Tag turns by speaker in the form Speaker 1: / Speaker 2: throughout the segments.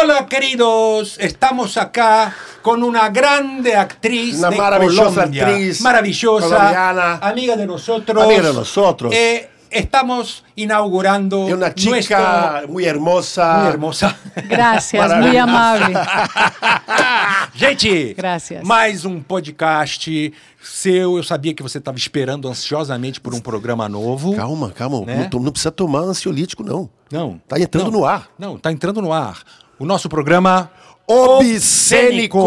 Speaker 1: Hola queridos, estamos acá con una grande actriz
Speaker 2: Una
Speaker 1: de
Speaker 2: maravillosa
Speaker 1: Colombia,
Speaker 2: actriz
Speaker 1: maravillosa,
Speaker 2: colombiana.
Speaker 1: amiga de nosotros.
Speaker 2: Amiga de nosotros.
Speaker 1: Eh, estamos inaugurando
Speaker 2: Es una chica
Speaker 1: nuestro-
Speaker 2: muy hermosa.
Speaker 1: muy hermosa.
Speaker 3: Gracias, muy amable.
Speaker 1: Gente,
Speaker 3: Gracias.
Speaker 1: mais um podcast seu. Eu sabia que você estava esperando ansiosamente por um programa novo.
Speaker 2: Calma, calma.
Speaker 1: Né?
Speaker 2: Não, não precisa tomar ansiolítico, não.
Speaker 1: Não.
Speaker 2: Tá entrando
Speaker 1: Não.
Speaker 2: no ar.
Speaker 1: Não, tá entrando no ar. O nosso programa
Speaker 2: Obscênicos.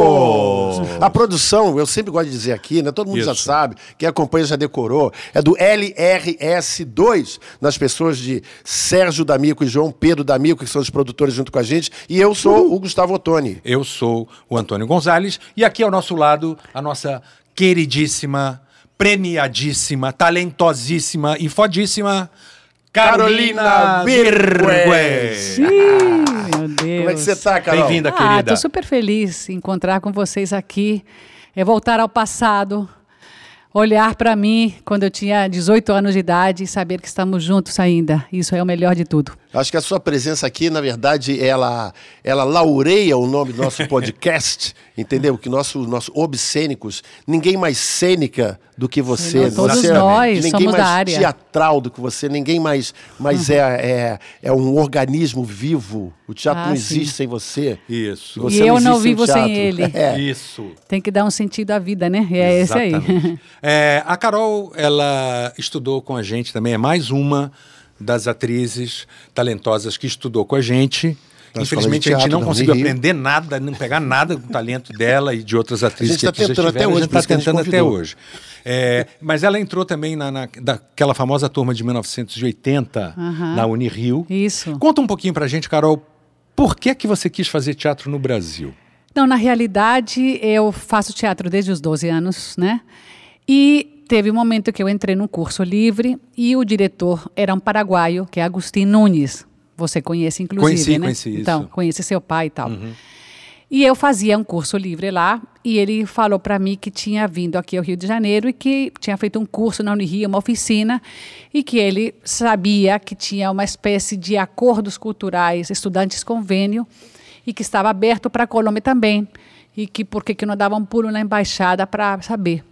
Speaker 2: A produção, eu sempre gosto de dizer aqui, né? Todo mundo já
Speaker 1: Isso.
Speaker 2: sabe, quem acompanha já decorou, é do LRS2, nas pessoas de Sérgio D'Amico e João Pedro D'Amico, que são os produtores junto com a gente, e eu sou o Gustavo Ottoni.
Speaker 1: Eu sou o Antônio Gonzalez e aqui ao nosso lado a nossa queridíssima, premiadíssima, talentosíssima e fodíssima Carolina Virgues.
Speaker 3: Ih, meu Deus.
Speaker 2: Como é que você tá, Carol?
Speaker 1: Bem-vinda,
Speaker 3: Ah,
Speaker 1: querida.
Speaker 3: tô super feliz em encontrar com vocês aqui. É voltar ao passado, olhar para mim quando eu tinha 18 anos de idade e saber que estamos juntos ainda. Isso é o melhor de tudo.
Speaker 2: Acho que a sua presença aqui, na verdade, ela, ela laureia o nome do nosso podcast, entendeu? Que nosso, nosso Obscênicos, ninguém mais cênica do que você.
Speaker 3: Não, todos
Speaker 2: você
Speaker 3: nós
Speaker 2: ninguém
Speaker 3: somos
Speaker 2: mais
Speaker 3: da área.
Speaker 2: teatral do que você, ninguém mais, mais é, é, é um organismo vivo. O teatro
Speaker 3: Ah,
Speaker 2: não
Speaker 3: sim.
Speaker 2: existe sem você.
Speaker 1: Isso.
Speaker 2: Você
Speaker 3: E eu não
Speaker 2: existe
Speaker 3: vivo sem ele.
Speaker 2: É.
Speaker 1: Isso.
Speaker 3: Tem que dar um sentido à vida, né? É esse aí.
Speaker 1: Exatamente. É, a Carol, ela estudou com a gente também, é mais uma das atrizes talentosas que estudou com a gente. Infelizmente, a
Speaker 2: falamos de
Speaker 1: gente não
Speaker 2: teatro,
Speaker 1: conseguiu aprender nada, não pegar nada do talento dela e de outras atrizes
Speaker 2: A gente tá
Speaker 1: que aqui já
Speaker 2: tentando até
Speaker 1: estiveram,
Speaker 2: hoje,
Speaker 1: a gente
Speaker 2: que a
Speaker 1: está tentando até hoje. É, mas ela entrou também na, na- daquela famosa turma de 1980,
Speaker 3: Aham.
Speaker 1: na Unirio.
Speaker 3: Isso.
Speaker 1: Conta um pouquinho pra gente, Carol, por que, que você quis fazer teatro no Brasil?
Speaker 3: Não, na realidade, eu faço teatro desde os 12 anos, né? E teve um momento que eu entrei num curso livre e o diretor era um paraguaio, que é Agustin Nunes. Você conhece, inclusive,
Speaker 1: Conheci,
Speaker 3: né?
Speaker 1: conheci, isso.
Speaker 3: Então, conhece seu pai e tal. E eu fazia um curso livre lá e ele falou para mim que tinha vindo aqui ao Rio de Janeiro e que tinha feito um curso na Unirio, uma oficina, e que ele sabia que tinha uma espécie de acordos culturais, estudantes convênio, e que estava aberto para a Colômbia também, e que por que não dava um pulo na embaixada para saber.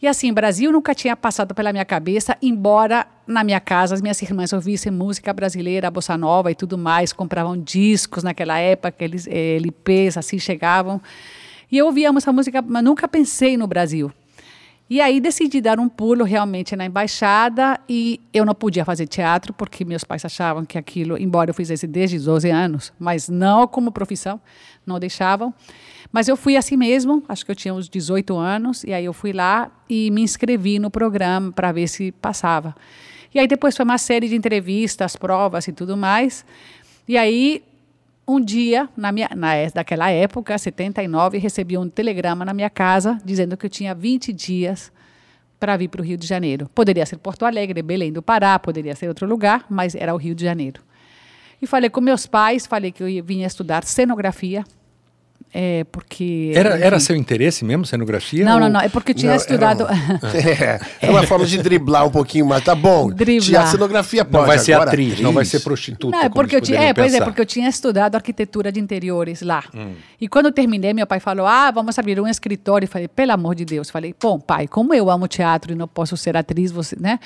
Speaker 3: E assim, Brasil nunca tinha passado pela minha cabeça, embora na minha casa as minhas irmãs ouvissem música brasileira, bossa nova e tudo mais, compravam discos naquela época, aqueles eh, LPs assim chegavam. E eu ouvia essa música, mas nunca pensei no Brasil. E aí decidi dar um pulo realmente na embaixada e eu não podia fazer teatro porque meus pais achavam que aquilo, embora eu fizesse desde os 12 anos, mas não como profissão, não deixavam. Mas eu fui assim mesmo, acho que eu tinha uns 18 anos, e aí eu fui lá e me inscrevi no programa para ver se passava. E aí depois foi uma série de entrevistas, provas e tudo mais. E aí um dia, na minha, na, é- daquela época, 79, recebi um telegrama na minha casa dizendo que eu tinha 20 dias para vir para o Rio de Janeiro. Poderia ser Porto Alegre, Belém do Pará, poderia ser outro lugar, mas era o Rio de Janeiro. E falei com meus pais, falei que eu vinha estudar cenografia, é, porque...
Speaker 1: Era, era
Speaker 3: enfim.
Speaker 1: seu interesse mesmo, cenografia?
Speaker 3: Não, não,
Speaker 1: ou-
Speaker 3: não, é porque eu tinha
Speaker 2: Não,
Speaker 3: estudado...
Speaker 2: É, é uma forma de driblar um pouquinho mais. Tá bom.
Speaker 3: Driblar.
Speaker 2: A cenografia
Speaker 1: Não
Speaker 2: pode.
Speaker 1: vai ser
Speaker 2: agora,
Speaker 1: atriz, não vai ser prostituta.
Speaker 3: Não, é porque eu tinha, é, pois é, porque eu tinha estudado arquitetura de interiores lá. E quando eu terminei, meu pai falou: "Ah, vamos abrir um escritório". E falei: "Pelo amor de Deus". Falei: "Bom, pai, como eu amo teatro e não posso ser atriz, você, né?"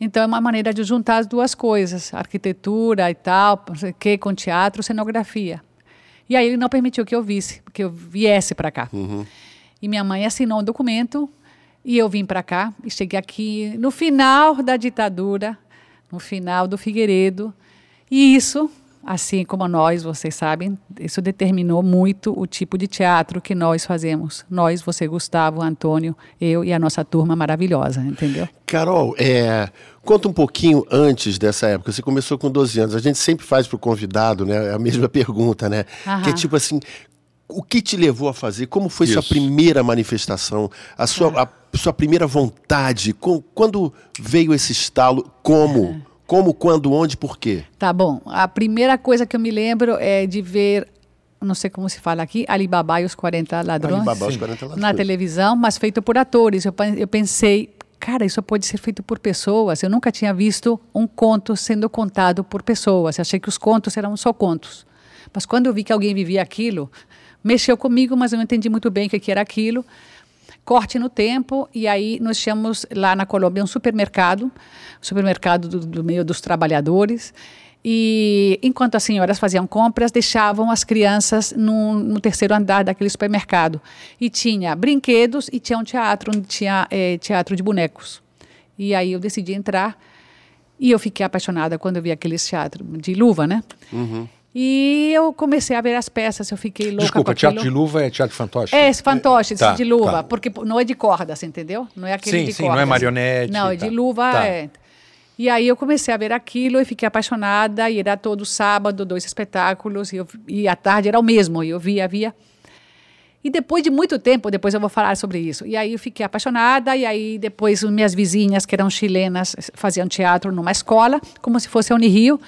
Speaker 3: Então é uma maneira de juntar as duas coisas, arquitetura e tal, não sei o quê, com teatro, cenografia. E aí ele não permitiu que eu visse, que eu viesse para cá. E minha mãe assinou um documento e eu vim para cá e cheguei aqui no final da ditadura, no final do Figueiredo. E isso, assim como nós, vocês sabem, isso determinou muito o tipo de teatro que nós fazemos. Nós, você, Gustavo, Antônio, eu e a nossa turma maravilhosa, entendeu?
Speaker 2: Carol, é, conta um pouquinho antes dessa época. Você começou com 12 anos. A gente sempre faz para o convidado né, a mesma pergunta, né?
Speaker 3: Aham.
Speaker 2: Que é tipo assim, o que te levou a fazer? Como foi sua
Speaker 1: Isso.
Speaker 2: primeira manifestação? A sua, a sua primeira vontade? Com- quando veio esse estalo? Como? Como, quando, onde, por quê?
Speaker 3: Tá bom. A primeira coisa que eu me lembro é de ver, não sei como se fala aqui, Alibaba e os 40 ladrões.
Speaker 2: Alibaba e os 40 ladrões.
Speaker 3: Na televisão, mas feito por atores. Eu, eu pensei, cara, isso pode ser feito por pessoas. Eu nunca tinha visto um conto sendo contado por pessoas. Eu achei que os contos eram só contos. Mas quando eu vi que alguém vivia aquilo, mexeu comigo, mas eu não entendi muito bem o que, que era aquilo. Corte no tempo, e aí nós tínhamos lá na Colômbia um supermercado, supermercado do, do meio dos trabalhadores, e enquanto as senhoras faziam compras, deixavam as crianças no, no, terceiro andar daquele supermercado. E tinha brinquedos e tinha um teatro, onde tinha é, teatro de bonecos. E aí eu decidi entrar e eu fiquei apaixonada quando eu vi aquele teatro de luva, né?
Speaker 2: Uhum.
Speaker 3: E eu comecei a ver as peças, eu fiquei louca
Speaker 1: Desculpa, teatro de luva é teatro fantoche?
Speaker 3: É, esse fantoche, esse
Speaker 1: Tá,
Speaker 3: de luva,
Speaker 1: tá.
Speaker 3: porque não é de cordas, entendeu? Não é aquele
Speaker 1: Sim,
Speaker 3: de
Speaker 1: sim, não é marionete,
Speaker 3: Não, é
Speaker 1: tá.
Speaker 3: de luva,
Speaker 1: Tá.
Speaker 3: é. E aí eu comecei a ver aquilo e fiquei apaixonada, e era todo sábado, dois espetáculos, e, eu, e à tarde era o mesmo, e eu via, via. E depois de muito tempo, depois eu vou falar sobre isso. E aí eu fiquei apaixonada, e aí depois minhas vizinhas, que eram chilenas, faziam teatro numa escola, como se fosse a Unirio.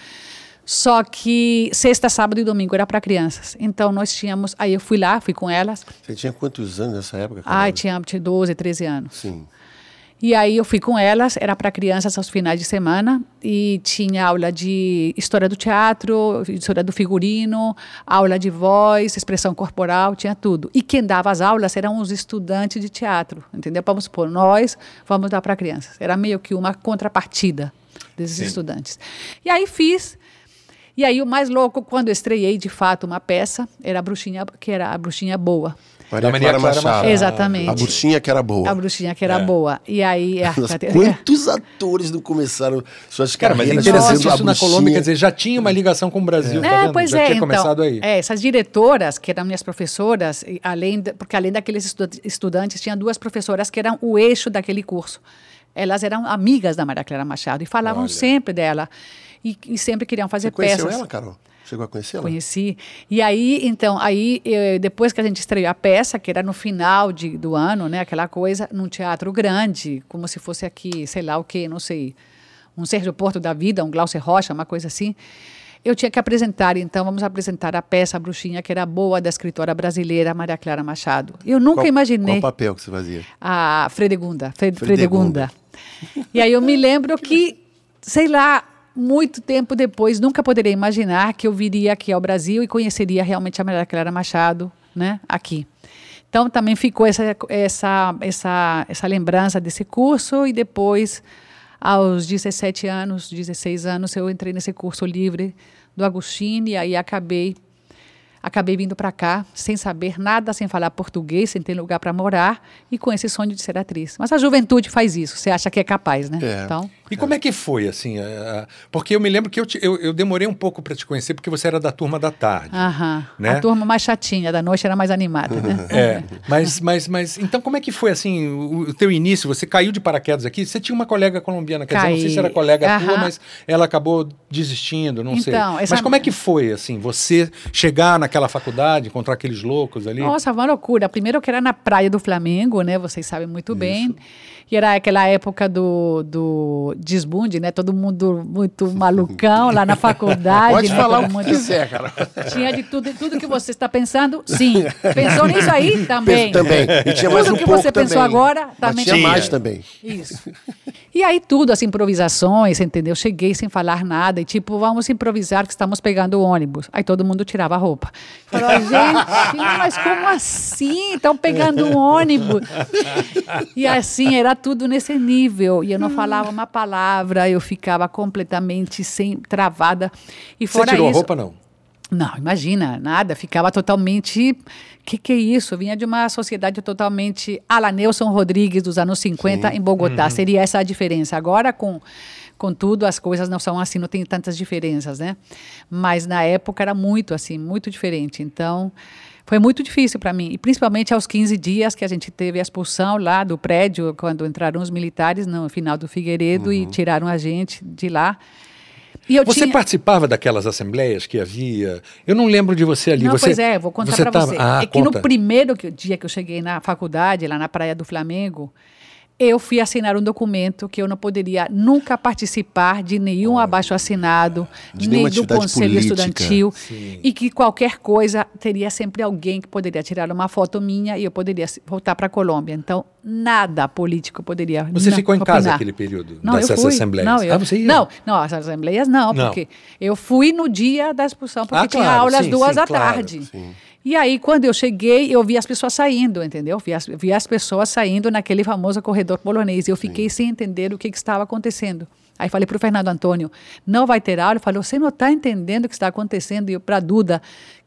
Speaker 3: Só que sexta, sábado e domingo era para crianças. Então nós tínhamos. Aí eu fui lá, fui com elas.
Speaker 2: Você tinha quantos anos nessa época? Carol?
Speaker 3: tinha, tinha 12, 13 anos.
Speaker 2: Sim.
Speaker 3: E aí eu fui com elas, era para crianças aos finais de semana, e tinha aula de história do teatro, história do figurino, aula de voz, expressão corporal, tinha tudo. E quem dava as aulas eram os estudantes de teatro, entendeu? Vamos supor, nós vamos dar para crianças. Era meio que uma contrapartida desses estudantes. E aí fiz. E aí o mais louco, quando eu estreiei de fato uma peça, era a bruxinha, que era a bruxinha boa.
Speaker 2: Maria,
Speaker 1: Maria
Speaker 2: Clara,
Speaker 1: Clara
Speaker 2: Machado.
Speaker 1: Machado.
Speaker 3: Exatamente.
Speaker 2: A bruxinha que era boa.
Speaker 3: A bruxinha que era
Speaker 1: É.
Speaker 3: boa. E aí a
Speaker 2: Nossa,
Speaker 3: Caterina-
Speaker 2: quantos atores não começaram suas
Speaker 1: Cara, mas é interessante
Speaker 2: a
Speaker 1: isso na
Speaker 2: bruxinha?
Speaker 1: Colômbia, quer dizer, já tinha uma ligação com o Brasil, tá
Speaker 3: É, pois
Speaker 1: já
Speaker 3: é,
Speaker 1: tinha
Speaker 3: então,
Speaker 1: começado aí.
Speaker 3: é, essas diretoras, que eram minhas professoras, além de- porque além daqueles estu- estudantes, tinha duas professoras que eram o eixo daquele curso. Elas eram amigas da Maria Clara Machado e falavam
Speaker 1: Olha.
Speaker 3: sempre dela. E, e sempre queriam fazer
Speaker 2: Você conheceu
Speaker 3: peças.
Speaker 2: ela, Carol? Chegou a conhecê-la?
Speaker 3: Conheci. E aí, então, aí eh, depois que a gente estreou a peça, que era no final de, do ano, né, aquela coisa, num teatro grande, como se fosse aqui, sei lá o quê, não sei, um Sérgio Porto da vida, um Glaucio Rocha, uma coisa assim. Eu tinha que apresentar, então vamos apresentar a peça A Bruxinha, que era boa, da escritora brasileira Maria Clara Machado. Eu nunca
Speaker 2: Qual-
Speaker 3: imaginei
Speaker 2: Qual papel que você fazia?
Speaker 3: a Fredegunda. Fred,
Speaker 2: Fredegunda.
Speaker 3: Fredegunda. E aí eu me lembro que, sei lá, muito tempo depois, nunca poderia imaginar que eu viria aqui ao Brasil e conheceria realmente a Maria Clara Machado, né, aqui. Então também ficou essa essa essa essa lembrança desse curso e depois aos 17 anos, 16 anos, eu entrei nesse curso livre do Agostinho e aí acabei acabei vindo para cá sem saber nada, sem falar português, sem ter lugar para morar e com esse sonho de ser atriz. Mas a juventude faz isso, você acha que é capaz, né?
Speaker 2: É.
Speaker 3: Então,
Speaker 1: E como é que foi, assim? eh, Porque eu me lembro que eu, te- eu, eu demorei um pouco para te conhecer, porque você era da turma da tarde.
Speaker 3: aham.
Speaker 1: Né?
Speaker 3: a turma mais chatinha da noite era mais animada, né?
Speaker 1: É, mas, mas, mas, então como é que foi, assim, o, o teu início? Você caiu de paraquedas aqui? Você tinha uma colega colombiana, quer dizer, não sei se era
Speaker 3: Caí.
Speaker 1: colega tua,
Speaker 3: Aham.
Speaker 1: mas ela acabou desistindo, não sei.
Speaker 3: Então, essa-
Speaker 1: Mas como é que foi, assim, você chegar naquela faculdade, encontrar aqueles loucos ali?
Speaker 3: Nossa, uma loucura. Primeiro que era na praia do Flamengo, né? Vocês sabem muito bem. E era aquela época do, do desbunde, né? Todo mundo muito malucão lá na faculdade.
Speaker 2: Pode
Speaker 3: né?
Speaker 2: falar
Speaker 3: Todo
Speaker 2: o que
Speaker 3: mundo-
Speaker 2: quiser, Carol.
Speaker 3: Tinha de tudo, tudo que você está pensando, sim. Pensou nisso aí? Também.
Speaker 2: Também. E tinha mais
Speaker 3: Tudo
Speaker 2: um
Speaker 3: que
Speaker 2: pouco
Speaker 3: você pensou
Speaker 2: também.
Speaker 3: agora,
Speaker 2: Mas
Speaker 3: também
Speaker 2: tinha
Speaker 1: tinha.
Speaker 2: mais também.
Speaker 3: Isso. E aí tudo, as improvisações, entendeu? Cheguei sem falar nada e tipo, vamos improvisar que estamos pegando o ônibus. Aí todo mundo tirava a roupa. Falou, gente, mas como assim? Estão pegando um ônibus. E assim, era tudo nesse nível. E eu não falava uma palavra, eu ficava completamente sem, travada. E
Speaker 1: você
Speaker 3: fora
Speaker 1: tirou a
Speaker 3: isso,
Speaker 1: roupa, não?
Speaker 3: não, imagina, nada. Ficava totalmente. Que que é isso? Eu vinha de uma sociedade totalmente a la Nelson Rodrigues dos anos 50 em Bogotá. Seria essa a diferença. Agora, com, com tudo, as coisas não são assim, não tem tantas diferenças, né? Mas na época era muito assim, muito diferente. Então, foi muito difícil para mim. E principalmente aos 15 dias que a gente teve a expulsão lá do prédio, quando entraram os militares no final do Figueiredo e tiraram a gente de lá.
Speaker 1: Você
Speaker 3: tinha...
Speaker 1: participava daquelas assembleias que havia? Eu não lembro de você ali.
Speaker 3: Não,
Speaker 1: você,
Speaker 3: pois é, vou contar para
Speaker 1: tava-
Speaker 3: você.
Speaker 1: Ah,
Speaker 3: é que
Speaker 1: conta.
Speaker 3: no primeiro dia que eu cheguei na faculdade, lá na Praia do Flamengo, eu fui assinar um documento que eu não poderia nunca participar de nenhum abaixo-assinado,
Speaker 2: De
Speaker 3: nem do conselho
Speaker 2: política.
Speaker 3: estudantil,
Speaker 1: Sim.
Speaker 3: e que qualquer coisa teria sempre alguém que poderia tirar uma foto minha e eu poderia voltar para a Colômbia. Então, nada político poderia.
Speaker 1: Você
Speaker 3: não
Speaker 1: ficou em casa
Speaker 3: opinar.
Speaker 1: aquele período
Speaker 3: Não,
Speaker 1: dessas
Speaker 3: eu fui.
Speaker 1: assembleias?
Speaker 3: Não, eu,
Speaker 1: Ah, você ia?
Speaker 3: não, não, as assembleias não,
Speaker 1: Não.
Speaker 3: porque eu fui no dia da expulsão, porque
Speaker 1: Ah,
Speaker 3: tinha
Speaker 1: claro,
Speaker 3: aula às
Speaker 1: sim,
Speaker 3: duas
Speaker 1: sim,
Speaker 3: da
Speaker 1: claro,
Speaker 3: tarde. E aí, quando eu cheguei, eu vi as pessoas saindo, entendeu? Vi as, vi as pessoas saindo naquele famoso corredor polonês. Eu fiquei sem entender o que, que estava acontecendo. Aí falei para o Fernando Antônio, não vai ter aula? Ele falou, você não está entendendo o que está acontecendo? E para a Duda,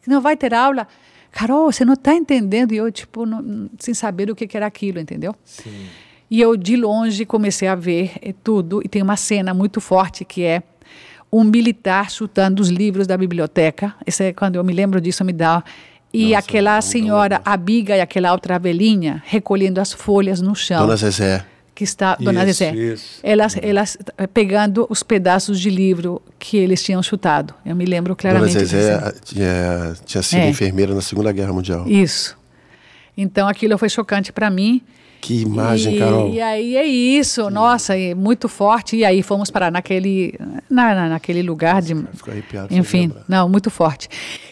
Speaker 3: não vai ter aula? Carol, você não está entendendo? E eu, tipo, não- sem saber o que, que era aquilo, entendeu? E eu, de longe, comecei a ver eh, tudo. E tem uma cena muito forte que é um militar chutando os livros da biblioteca. Isso é, quando eu me lembro disso, me dá. E aquela senhora, a Biga e aquela outra velhinha recolhendo as folhas no chão.
Speaker 2: Dona Zezé.
Speaker 3: que está, Dona
Speaker 1: Isso,
Speaker 3: Zezé.
Speaker 1: isso.
Speaker 3: Elas, elas pegando os pedaços de livro que eles tinham chutado. Eu me lembro
Speaker 2: Dona
Speaker 3: claramente.
Speaker 2: Zezé
Speaker 3: disso.
Speaker 2: tinha, tinha sido
Speaker 3: É.
Speaker 2: enfermeira na Segunda Guerra Mundial.
Speaker 3: Isso. Então aquilo foi chocante para mim.
Speaker 2: Que imagem,
Speaker 3: e,
Speaker 2: Carol.
Speaker 3: E aí é isso, nossa, e muito forte. E aí fomos parar naquele, na, na- naquele lugar de.
Speaker 2: Fico arrepiado
Speaker 3: Enfim, não, muito forte.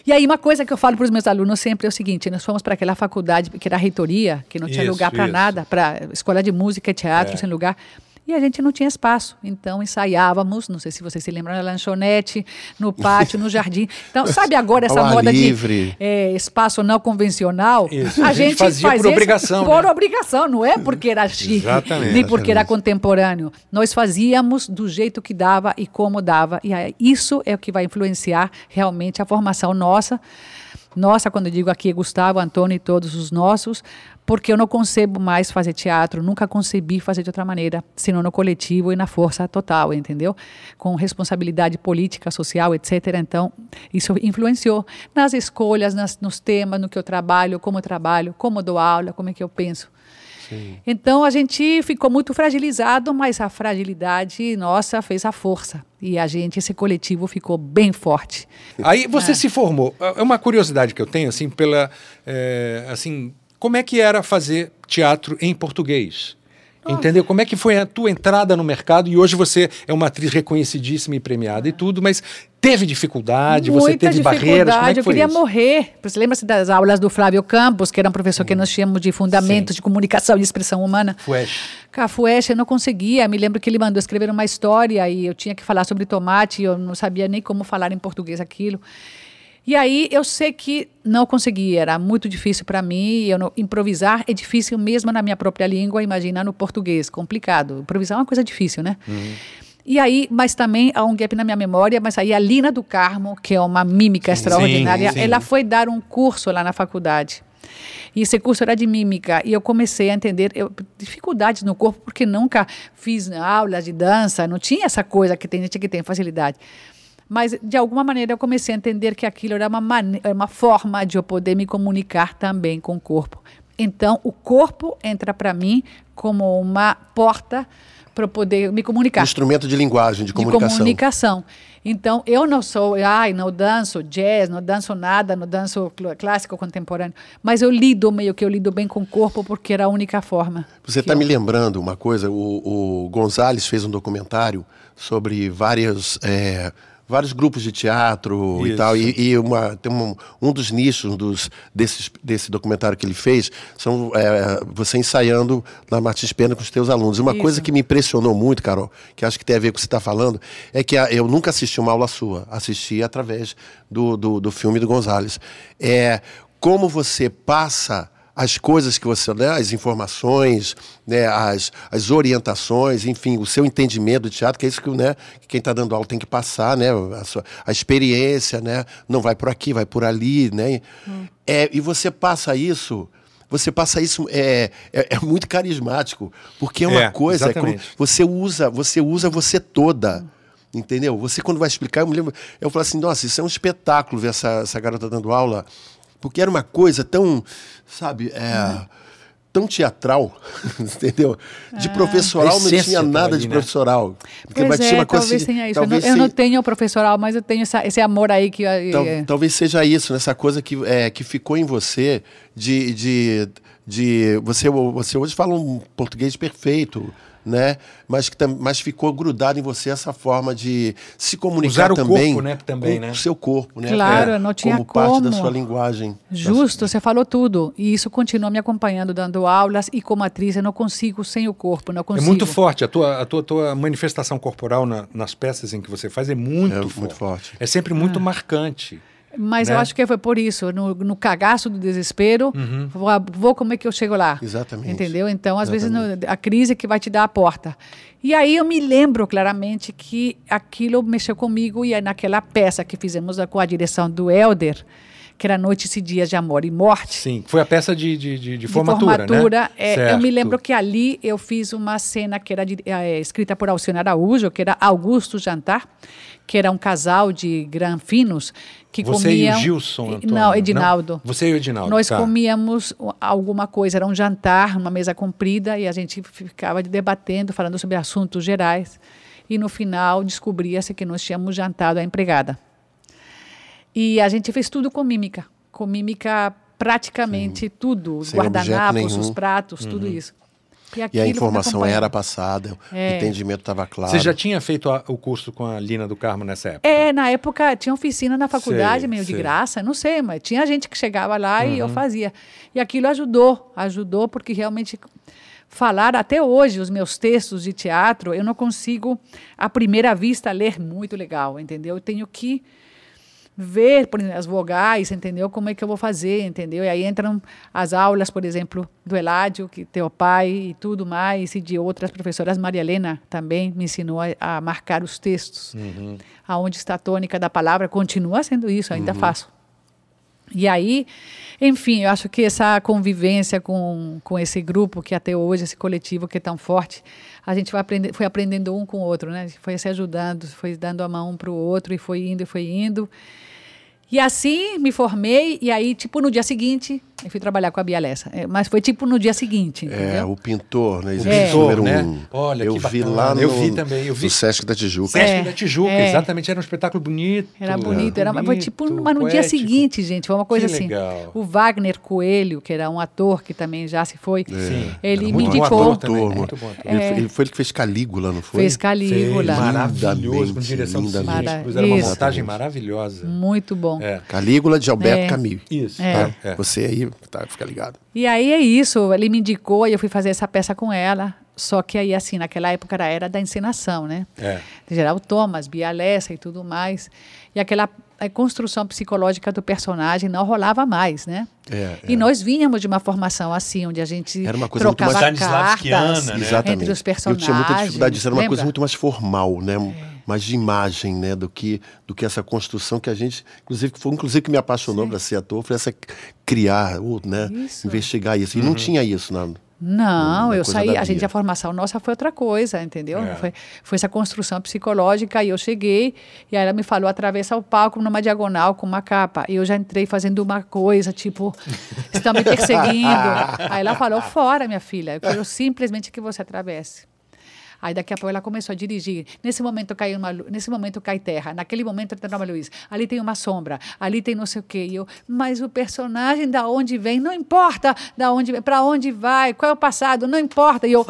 Speaker 3: E aí uma coisa que eu falo para os meus alunos sempre é o seguinte: nós fomos para aquela faculdade que era a reitoria, que não tinha
Speaker 1: Isso,
Speaker 3: lugar para nada, para escola de música e teatro sem lugar. E a gente não tinha espaço. Então ensaiávamos, não sei se vocês se lembram, na lanchonete, no pátio, no jardim. Então, sabe agora essa moda
Speaker 2: livre.
Speaker 3: de é, espaço não convencional?
Speaker 1: Isso, a gente fazia
Speaker 3: faz
Speaker 1: por obrigação,
Speaker 3: Por
Speaker 1: né?
Speaker 3: obrigação, não é porque era chique,
Speaker 1: Exatamente.
Speaker 3: nem porque era contemporâneo. Nós fazíamos do jeito que dava e como dava. E aí, isso é o que vai influenciar realmente a formação nossa. Nossa, quando digo aqui Gustavo, Antônio e todos os nossos, porque eu não concebo mais fazer teatro, nunca concebi fazer de outra maneira, senão no coletivo e na força total, entendeu? Com responsabilidade política, social, etc. Então, isso influenciou nas escolhas, nas, nos temas, no que eu trabalho, como eu trabalho, como eu dou aula, como é que eu penso. Então a gente ficou muito fragilizado, mas a fragilidade nossa fez a força. E a gente, esse coletivo, ficou bem forte.
Speaker 1: Aí você se formou. É uma curiosidade que eu tenho, assim, pela. é, assim, como é que era fazer teatro em português? Entendeu? Como é que foi a tua entrada no mercado? E hoje você é uma atriz reconhecidíssima e premiada e tudo, mas teve dificuldade, você
Speaker 3: Muita
Speaker 1: teve barreiras, como é que
Speaker 3: eu queria
Speaker 1: isso?
Speaker 3: morrer. Você lembra-se das aulas do Flávio Campos, que era um professor que nós tínhamos de fundamentos de comunicação e expressão humana?
Speaker 1: Fuesh.
Speaker 3: Cafueste, eu não conseguia. Me lembro que ele mandou escrever uma história e eu tinha que falar sobre tomate, e eu não sabia nem como falar em português aquilo. E aí eu sei que não consegui, era muito difícil para mim. Eu não, improvisar é difícil mesmo na minha própria língua, imagina no português, complicado. Improvisar é uma coisa difícil, né? E aí, mas também há um gap na minha memória, mas aí a Lina do Carmo, que é uma mímica extraordinária,
Speaker 1: sim.
Speaker 3: ela foi dar um curso lá na faculdade. E esse curso era de mímica. E eu comecei a entender eu, dificuldades no corpo, porque nunca fiz aulas de dança, não tinha essa coisa que tem gente que tem facilidade. Mas, de alguma maneira, eu comecei a entender que aquilo era uma, mane- era uma forma de eu poder me comunicar também com o corpo. Então, o corpo entra para mim como uma porta para poder me comunicar
Speaker 2: Instrumento de linguagem, de
Speaker 3: de
Speaker 2: comunicação.
Speaker 3: comunicação. Então, eu não sou, ai, não danço jazz, não danço nada, não danço cl- clássico contemporâneo, mas eu lido meio que eu lido bem com o corpo porque era a única forma.
Speaker 2: Você está
Speaker 3: eu-
Speaker 2: me lembrando uma coisa, o, o Gonzalez fez um documentário sobre várias, é, vários grupos de teatro e
Speaker 1: Isso.
Speaker 2: tal, e, e uma, tem um, um dos nichos dos, desses, desse documentário que ele fez são é, você ensaiando na Martins Pena com os teus alunos. Uma
Speaker 3: Isso.
Speaker 2: coisa que me impressionou muito, Carol, que acho que tem a ver com o que você está falando, é que a- eu nunca assisti uma aula sua, assisti através do, do, do filme do Gonzalez. É, como você passa as coisas que você, né, as informações, né, as, as orientações, enfim, o seu entendimento de teatro, que é isso que, né, que quem está dando aula tem que passar, né, a, sua, a experiência, né, não vai por aqui, vai por ali, né, é, e você passa isso, você passa isso, é, é, é muito carismático, porque é uma
Speaker 1: É,
Speaker 2: coisa, é você usa, você usa você toda. Entendeu? Você, quando vai explicar, eu me lembro. Eu falo assim, nossa, isso é um espetáculo ver essa, essa garota dando aula. Porque era uma coisa tão, sabe, é, tão teatral, entendeu? De professoral
Speaker 1: A
Speaker 2: não tinha nada
Speaker 1: ali,
Speaker 2: de
Speaker 1: né?
Speaker 2: professoral. Porque-
Speaker 3: Pois
Speaker 2: tinha
Speaker 3: é,
Speaker 2: uma coisa
Speaker 3: talvez
Speaker 2: assim,
Speaker 3: tenha isso. Eu não,
Speaker 2: talvez
Speaker 3: eu não
Speaker 2: se-
Speaker 3: tenho professoral, mas eu tenho essa- esse amor aí que...
Speaker 2: Tal-
Speaker 3: é,
Speaker 2: talvez seja isso, nessa coisa que, é, que ficou em você de, de, de você, você hoje fala um português perfeito, né? Mas, que, mas ficou grudado em você essa forma de se comunicar
Speaker 1: Usar o
Speaker 2: também,
Speaker 1: corpo, né, também,
Speaker 2: com
Speaker 1: né?
Speaker 2: o seu corpo, né?
Speaker 3: Claro,
Speaker 2: É,
Speaker 3: não tinha
Speaker 2: como parte da
Speaker 3: como.
Speaker 2: sua linguagem.
Speaker 3: Justo, você falou tudo. E isso continua me acompanhando, dando aulas. E como atriz, eu não consigo sem o corpo, não
Speaker 1: É
Speaker 3: consigo.
Speaker 1: muito forte. A tua, a tua, tua manifestação corporal na- nas peças em que você faz é muito,
Speaker 2: É
Speaker 1: forte.
Speaker 2: muito forte.
Speaker 1: É sempre
Speaker 3: Ah.
Speaker 1: muito marcante.
Speaker 3: Mas
Speaker 1: né?
Speaker 3: eu acho que foi por isso, no, no cagaço do desespero,
Speaker 1: Uhum.
Speaker 3: vou, vou como é que eu chego lá.
Speaker 2: Exatamente.
Speaker 3: Entendeu? Então, às vezes, no- a crise é que vai te dar a porta. E aí eu me lembro claramente que aquilo mexeu comigo e naquela peça que fizemos com a direção do Elder, que era Noites e Dias de Amor e Morte,
Speaker 1: Sim. Foi a peça de, de, de, de
Speaker 3: de
Speaker 1: formatura,
Speaker 3: formatura,
Speaker 1: né?
Speaker 3: é, eu me lembro que ali eu fiz uma cena que era é, escrita por Alcione Araújo, que era Augusto Jantar, que era um casal de granfinos que
Speaker 1: Você
Speaker 3: comiam...
Speaker 1: e o Gilson, Antônio,
Speaker 3: Não, Edinaldo.
Speaker 1: Você e o Edinaldo,
Speaker 3: Nós
Speaker 1: tá.
Speaker 3: comíamos alguma coisa, era um jantar, uma mesa comprida, e a gente ficava debatendo, falando sobre assuntos gerais. E no final descobria-se que nós tínhamos jantado a empregada. E a gente fez tudo com mímica, com mímica praticamente tudo, os guardanapos, os pratos, tudo isso.
Speaker 2: E a informação era passada,
Speaker 3: É.
Speaker 2: o entendimento estava claro.
Speaker 1: Você já tinha feito a- o curso com a Lina do Carmo nessa época?
Speaker 3: É, na época tinha oficina na faculdade,
Speaker 1: Sei,
Speaker 3: meio de
Speaker 1: sei. Uhum.
Speaker 3: graça, não sei, mas tinha gente que chegava lá e eu fazia. E aquilo ajudou, ajudou porque realmente falar até hoje os meus textos de teatro, eu não consigo à primeira vista ler muito legal, entendeu? Eu tenho que ver, por exemplo, as vogais, entendeu? Como é que eu vou fazer, entendeu? E aí entram as aulas, por exemplo, do Eládio, que teu pai e tudo mais, e de outras professoras. Maria Helena também me ensinou a, a marcar os textos. Aonde está a tônica da palavra, continua sendo isso, ainda faço. E aí, enfim, eu acho que essa convivência com, com esse grupo, que até hoje, esse coletivo que é tão forte, a gente vai aprender, foi aprendendo um com o outro, né? Foi se ajudando, foi dando a mão um para o outro e foi indo e foi indo. E assim me formei, e aí, tipo, no dia seguinte, eu fui trabalhar com a Bia Lessa. É, mas foi tipo no dia seguinte,
Speaker 2: É,
Speaker 3: entendeu?
Speaker 2: o pintor, né?
Speaker 1: O
Speaker 2: Exercício
Speaker 1: pintor,
Speaker 2: número
Speaker 1: né?
Speaker 2: um.
Speaker 1: Olha,
Speaker 2: eu
Speaker 1: que
Speaker 2: vi
Speaker 1: bacana.
Speaker 2: lá no,
Speaker 1: Eu vi também, eu vi.
Speaker 2: no Sesc da Tijuca.
Speaker 1: Sesc
Speaker 3: É,
Speaker 1: da Tijuca,
Speaker 3: é.
Speaker 1: exatamente. Era um espetáculo bonito.
Speaker 3: Era bonito, era, foi tipo,
Speaker 1: bonito,
Speaker 3: mas no dia
Speaker 1: poético.
Speaker 3: seguinte, gente, foi uma coisa
Speaker 1: Que
Speaker 3: assim.
Speaker 1: legal.
Speaker 3: O Wagner Coelho, que era um ator que também já se foi,
Speaker 1: Sim.
Speaker 3: ele
Speaker 1: Era
Speaker 3: me
Speaker 1: muito bom
Speaker 3: indicou.
Speaker 1: ator também,
Speaker 2: Ator,
Speaker 1: muito bom ator.
Speaker 2: Ele,
Speaker 3: É.
Speaker 2: ele foi ele que fez Calígula, não foi?
Speaker 3: Fez Calígula.
Speaker 1: Fez, maravilhoso, com direção. Cínicos. Era uma montagem maravilhosa.
Speaker 3: Muito bom.
Speaker 1: É.
Speaker 2: Calígula de Alberto
Speaker 3: É.
Speaker 2: Camus.
Speaker 1: Isso.
Speaker 3: É.
Speaker 1: É.
Speaker 2: Você aí, tá, fica ligado.
Speaker 3: E aí é isso, ele me indicou e eu fui fazer essa peça com ela. Só que aí, assim, naquela época era a era da encenação, né?
Speaker 1: É.
Speaker 3: Geral Thomas, Bia Lessa e tudo mais. E aquela a construção psicológica do personagem não rolava mais, né?
Speaker 2: É,
Speaker 3: E nós vínhamos de uma formação assim, onde a gente
Speaker 2: Era uma coisa muito
Speaker 3: trocava
Speaker 2: mais
Speaker 1: Stanislavskiana,
Speaker 3: cartas
Speaker 1: né?
Speaker 2: Exatamente.
Speaker 3: entre os
Speaker 2: Eu
Speaker 3: personagens.
Speaker 2: tinha muita dificuldade disso. Era uma
Speaker 3: lembra?
Speaker 2: coisa muito mais formal, né? Mais de imagem, né? Do que, do que essa construção que a gente... Inclusive, que foi inclusive que me apaixonou para ser ator. Foi essa criar, ou, né?
Speaker 3: Isso.
Speaker 2: Investigar isso. E não tinha isso na...
Speaker 3: Não, eu saí, a gente, a formação nossa foi outra coisa, entendeu?
Speaker 1: É.
Speaker 3: Foi, foi essa construção psicológica e eu cheguei e aí ela me falou, atravessa o palco numa diagonal com uma capa. E eu já entrei fazendo uma coisa, tipo, estão me perseguindo. aí ela falou, fora, minha filha, eu quero simplesmente que você atravesse. Aí daqui a pouco ela começou a dirigir. Nesse momento cai uma, nesse momento cai terra, naquele momento tem uma luz. Ali tem uma sombra, ali tem não sei o quê. E eu, mas o personagem da onde vem, não importa da onde para onde vai, qual é o passado, não importa. E eu,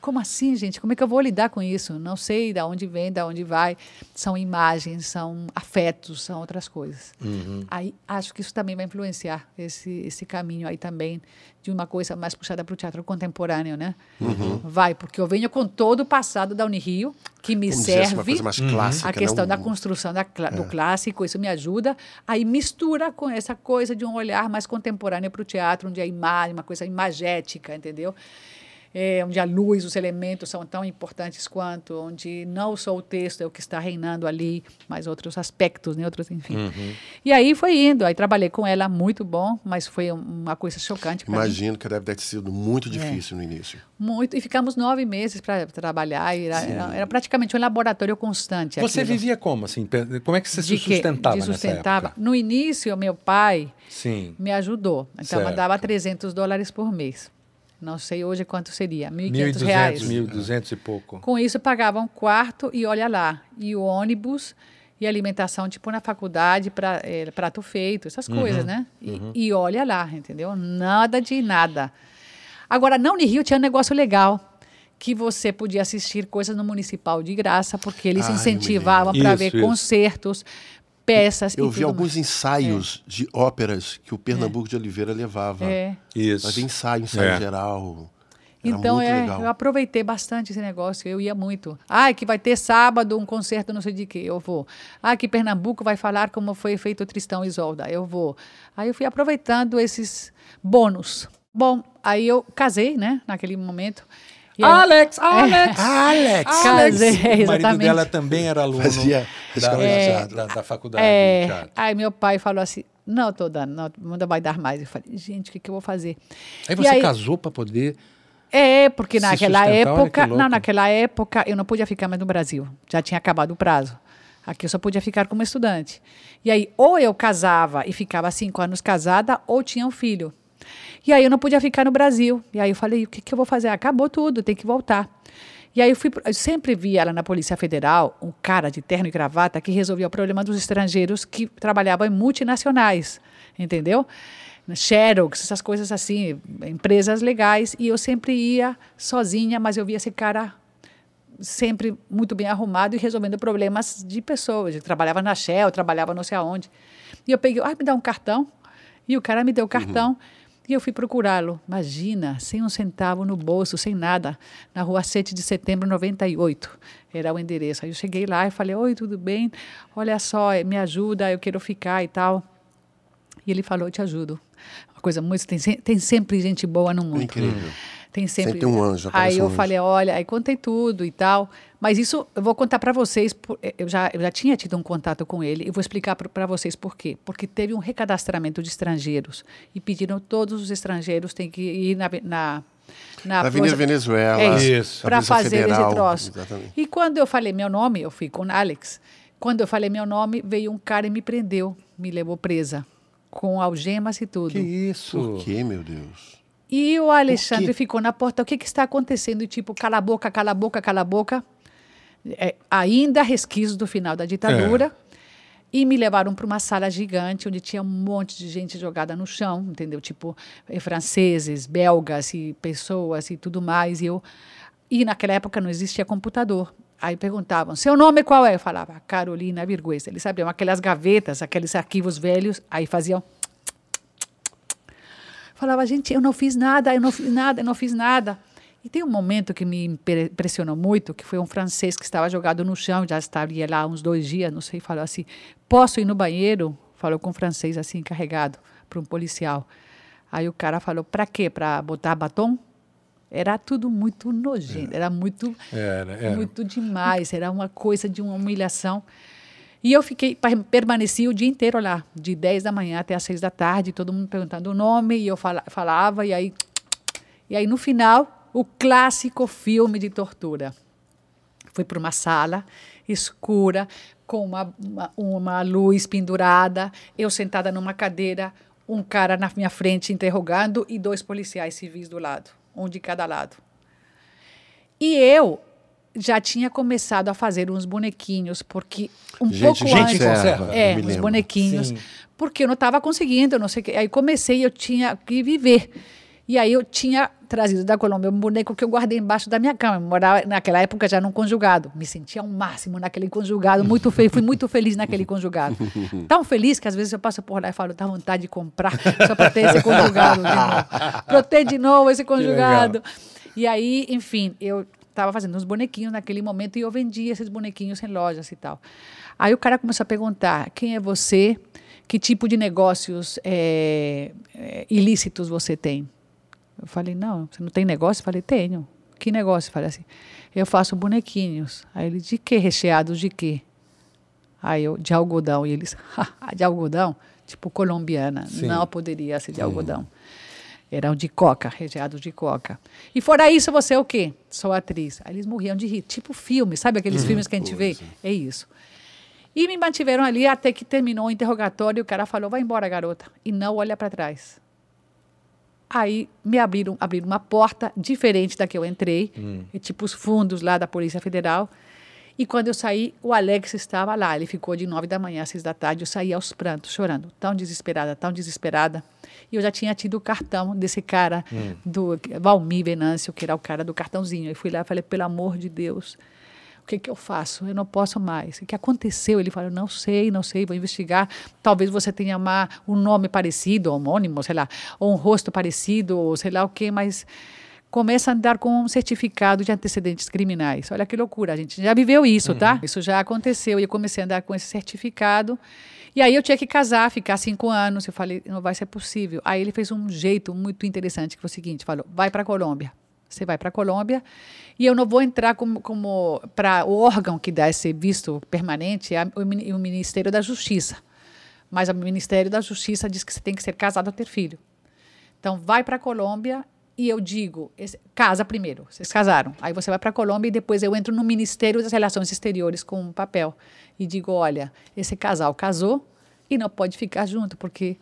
Speaker 3: como assim, gente? Como é que eu vou lidar com isso? Não sei da onde vem, da onde vai. São imagens, são afetos, são outras coisas. Aí acho que isso também vai influenciar esse, esse caminho aí também de uma coisa mais puxada para o teatro contemporâneo, né? Vai, porque eu venho com todo o passado da Unirio, que me
Speaker 2: Vamos dizer assim,
Speaker 3: serve
Speaker 2: uma coisa mais clássica,
Speaker 3: a questão
Speaker 2: né?
Speaker 3: da construção da cla- do clássico, isso me ajuda. Aí mistura com essa coisa de um olhar mais contemporâneo para o teatro, onde a imagem, uma coisa imagética, entendeu? É, onde a luz, os elementos são tão importantes quanto, onde não só o texto é o que está reinando ali, mas outros aspectos, né? outros, enfim.
Speaker 2: Uhum.
Speaker 3: E aí foi indo, aí trabalhei com ela, muito bom, mas foi um- uma coisa chocante para mim.
Speaker 2: Imagino que deve ter sido
Speaker 3: É.
Speaker 2: muito difícil no início.
Speaker 3: Muito, e ficamos nove meses para trabalhar, era, era, era praticamente um laboratório constante.
Speaker 1: Você
Speaker 3: aquilo.
Speaker 1: vivia como, assim? Como é que você se
Speaker 3: de que-
Speaker 1: sustentava nessa
Speaker 3: sustentava.
Speaker 1: época?
Speaker 3: No início, meu pai
Speaker 1: Sim.
Speaker 3: me ajudou. Então,
Speaker 1: Certo.
Speaker 3: mandava 300 dólares por mês. Não sei hoje quanto seria, 1.500
Speaker 1: 1.200,
Speaker 3: reais.
Speaker 1: 1.200 e pouco.
Speaker 3: Com isso, pagava um quarto e olha lá. E o ônibus e alimentação, tipo na faculdade, pra, eh, prato feito, essas
Speaker 1: Uhum,
Speaker 3: coisas, né? E, e olha lá, entendeu? Nada de nada. Agora, não Rio tinha um negócio legal que você podia assistir coisas no municipal de graça, porque eles
Speaker 2: Ai,
Speaker 3: incentivavam para ver
Speaker 1: isso.
Speaker 3: concertos, peças
Speaker 2: Eu
Speaker 3: e
Speaker 2: vi
Speaker 3: tudo
Speaker 2: alguns
Speaker 3: mais.
Speaker 2: ensaios de óperas que o Pernambuco de Oliveira levava.
Speaker 3: É.
Speaker 1: Isso.
Speaker 2: Fazia ensaio, ensaio
Speaker 1: É.
Speaker 2: geral. Era
Speaker 3: Então, é,
Speaker 2: legal.
Speaker 3: eu aproveitei bastante esse negócio, eu ia muito. Ah, que vai ter sábado um concerto não sei de que, eu vou. Ah, que Pernambuco vai falar como foi feito o Tristão e Isolda, eu vou. Aí eu fui aproveitando esses bônus. Bom, aí eu casei, né, naquele momento. Aí-
Speaker 1: Alex, Alex!
Speaker 2: Alex!
Speaker 3: Casei,
Speaker 1: O marido
Speaker 3: exatamente.
Speaker 1: dela também era aluno
Speaker 2: Fazia
Speaker 1: da,
Speaker 3: de
Speaker 1: da- da- da faculdade de
Speaker 3: É, aí meu pai falou assim, não, tô dando, não, não vai dar mais. Eu falei, gente, o que, que eu vou fazer?
Speaker 1: Aí
Speaker 3: E
Speaker 1: você casou para poder...
Speaker 3: É, porque naquela época, não, naquela época eu não podia ficar mais no Brasil. Já tinha acabado o prazo. Aqui eu só podia ficar como estudante. E aí, ou eu casava e ficava cinco anos casada, ou tinha um filho. E aí eu não podia ficar no Brasil. E aí eu falei, o que, que eu vou fazer? Acabou tudo, tem que voltar. E aí eu fui, eu sempre vi ela na Polícia Federal, um cara de terno e gravata que resolvia o problema dos estrangeiros que trabalhavam em multinacionais, entendeu? Xerox, essas coisas assim, empresas legais. E eu sempre ia sozinha, mas eu via esse cara sempre muito bem arrumado e resolvendo problemas de pessoas. Eu trabalhava na Shell, trabalhava não sei aonde. E eu peguei, ah, me dá um cartão. E o cara me deu o cartão. E eu fui procurá-lo. Imagina, sem um centavo no bolso, sem nada, na rua 7 de setembro, 98. Era o endereço. Aí eu cheguei lá e falei: Oi, tudo bem? Olha só, eh, me ajuda, eu quero ficar e tal. E ele falou: Eu te ajudo. Uma coisa muito. Tem, tem sempre gente boa no mundo.
Speaker 2: Incrível.
Speaker 3: Tem sempre.
Speaker 2: Sempre um anjo,
Speaker 3: Aí
Speaker 2: um
Speaker 3: eu
Speaker 2: anjo.
Speaker 3: falei, olha, aí contei tudo e tal. Mas isso eu vou contar para vocês. eh, Eu já, eu já tinha tido um contato com ele e vou explicar para vocês por quê. Porque teve um recadastramento de estrangeiros e pediram todos os estrangeiros têm que ir na na, na,
Speaker 2: Avenida
Speaker 3: Polícia-
Speaker 2: Venezuela.
Speaker 3: é isso, para fazer
Speaker 2: Federal,
Speaker 3: esse troço.
Speaker 2: Exatamente.
Speaker 3: E quando eu falei meu nome, eu fui com o Alex. Quando eu falei meu nome, veio um cara e me prendeu, me levou presa com algemas e tudo.
Speaker 1: Que isso?
Speaker 2: Por quê, meu Deus?
Speaker 3: E o Alexandre ficou na porta. O que, que está acontecendo? E tipo, cala a boca, cala a boca, cala a boca. É, ainda resquícios do final da ditadura. E me levaram para uma sala gigante, onde tinha um monte de gente jogada no chão, entendeu? Tipo, eh, franceses, belgas e pessoas e tudo mais. E, eu, e naquela época não existia computador. Aí perguntavam, seu nome qual é? Eu falava, Carolina Virgüesa. Eles sabiam aquelas gavetas, aqueles arquivos velhos. Aí faziam falava, gente, eu não fiz nada, eu não fiz nada, eu não fiz nada. E tem um momento que me impre- impressionou muito, que foi um francês que estava jogado no chão, já estaria lá uns dois dias, não sei, falou assim, posso ir no banheiro? Falou com um francês assim, carregado, para um policial. Aí o cara falou, para quê? Para botar batom? Era tudo muito nojento, era muito,
Speaker 1: Era, era.
Speaker 3: muito demais, era uma coisa de uma humilhação. E eu fiquei, permaneci o dia inteiro lá, de 10 da manhã até as 6 da tarde, todo mundo perguntando o nome, e eu fala, falava, e aí, e aí no final, o clássico filme de tortura. Fui para uma sala escura, com uma, uma, uma luz pendurada, eu sentada numa cadeira, um cara na minha frente interrogando e dois policiais civis do lado, um de cada lado. E eu já tinha começado a fazer uns bonequinhos, porque um
Speaker 2: Gente,
Speaker 3: pouco
Speaker 1: gente
Speaker 3: antes.
Speaker 1: conserva,
Speaker 3: é, uns
Speaker 2: lembro.
Speaker 3: bonequinhos.
Speaker 1: Sim.
Speaker 3: Porque eu não estava conseguindo, eu não sei o que. Aí comecei, eu tinha que viver. E aí eu tinha trazido da Colômbia um boneco que eu guardei embaixo da minha cama. Eu morava naquela época já num conjugado. Me sentia ao máximo naquele conjugado, muito feliz, fui muito feliz naquele conjugado. Tão feliz que às vezes eu passo por lá e falo, dá vontade de comprar só para ter esse conjugado de novo. Para eu ter de novo esse conjugado. E aí, enfim, eu estava fazendo uns bonequinhos naquele momento e eu vendia esses bonequinhos em lojas e tal. Aí o cara começou a perguntar: quem é você? Que tipo de negócios é, é, ilícitos você tem? Eu falei: não, você não tem negócio? Eu falei: tenho. Que negócio? Eu falei assim: eu faço bonequinhos. Aí ele: de que? Recheados de quê? Aí eu: de algodão. E eles: de algodão? Tipo colombiana.
Speaker 1: Sim.
Speaker 3: Não poderia ser de algodão. Eram de coca, recheados de coca. E fora isso, você é o quê? Sou atriz. Aí eles morriam de rir. Tipo filme, sabe aqueles filmes que a gente vê? É isso. E me mantiveram ali até que terminou o interrogatório e o cara falou: vai embora, garota. E não olha para trás. Aí me abriram, abriram uma porta diferente da que eu entrei, e, tipo os fundos lá da Polícia Federal. E quando eu saí, o Alex estava lá. Ele ficou de nove da manhã às seis da tarde. Eu saí aos prantos, chorando, tão desesperada, tão desesperada. E eu já tinha tido o cartão desse cara, do Valmir Venâncio, que era o cara do cartãozinho. Eu fui lá e falei, pelo amor de Deus, o que, que eu faço? Eu não posso mais. O que aconteceu? Ele falou, não sei, não sei, vou investigar. Talvez você tenha uma, um nome parecido, homônimo, sei lá, ou um rosto parecido, ou sei lá o quê, mas começa a andar com um certificado de antecedentes criminais. Olha que loucura, a gente já viveu isso, tá? Isso já aconteceu e eu comecei a andar com esse certificado. E aí eu tinha que casar, ficar cinco anos. Eu falei, não vai ser possível. Aí ele fez um jeito muito interessante, que foi o seguinte, falou, vai para a Colômbia. Você vai para a Colômbia e eu não vou entrar como, como para o órgão que dá esse visto permanente, é o, mini- o Ministério da Justiça. Mas o Ministério da Justiça diz que você tem que ser casado ou ter filho. Então, vai para a Colômbia e eu digo, casa primeiro, vocês casaram. Aí você vai para a Colômbia e depois eu entro no Ministério das Relações Exteriores com um papel e digo, olha, esse casal casou e não pode ficar junto, porque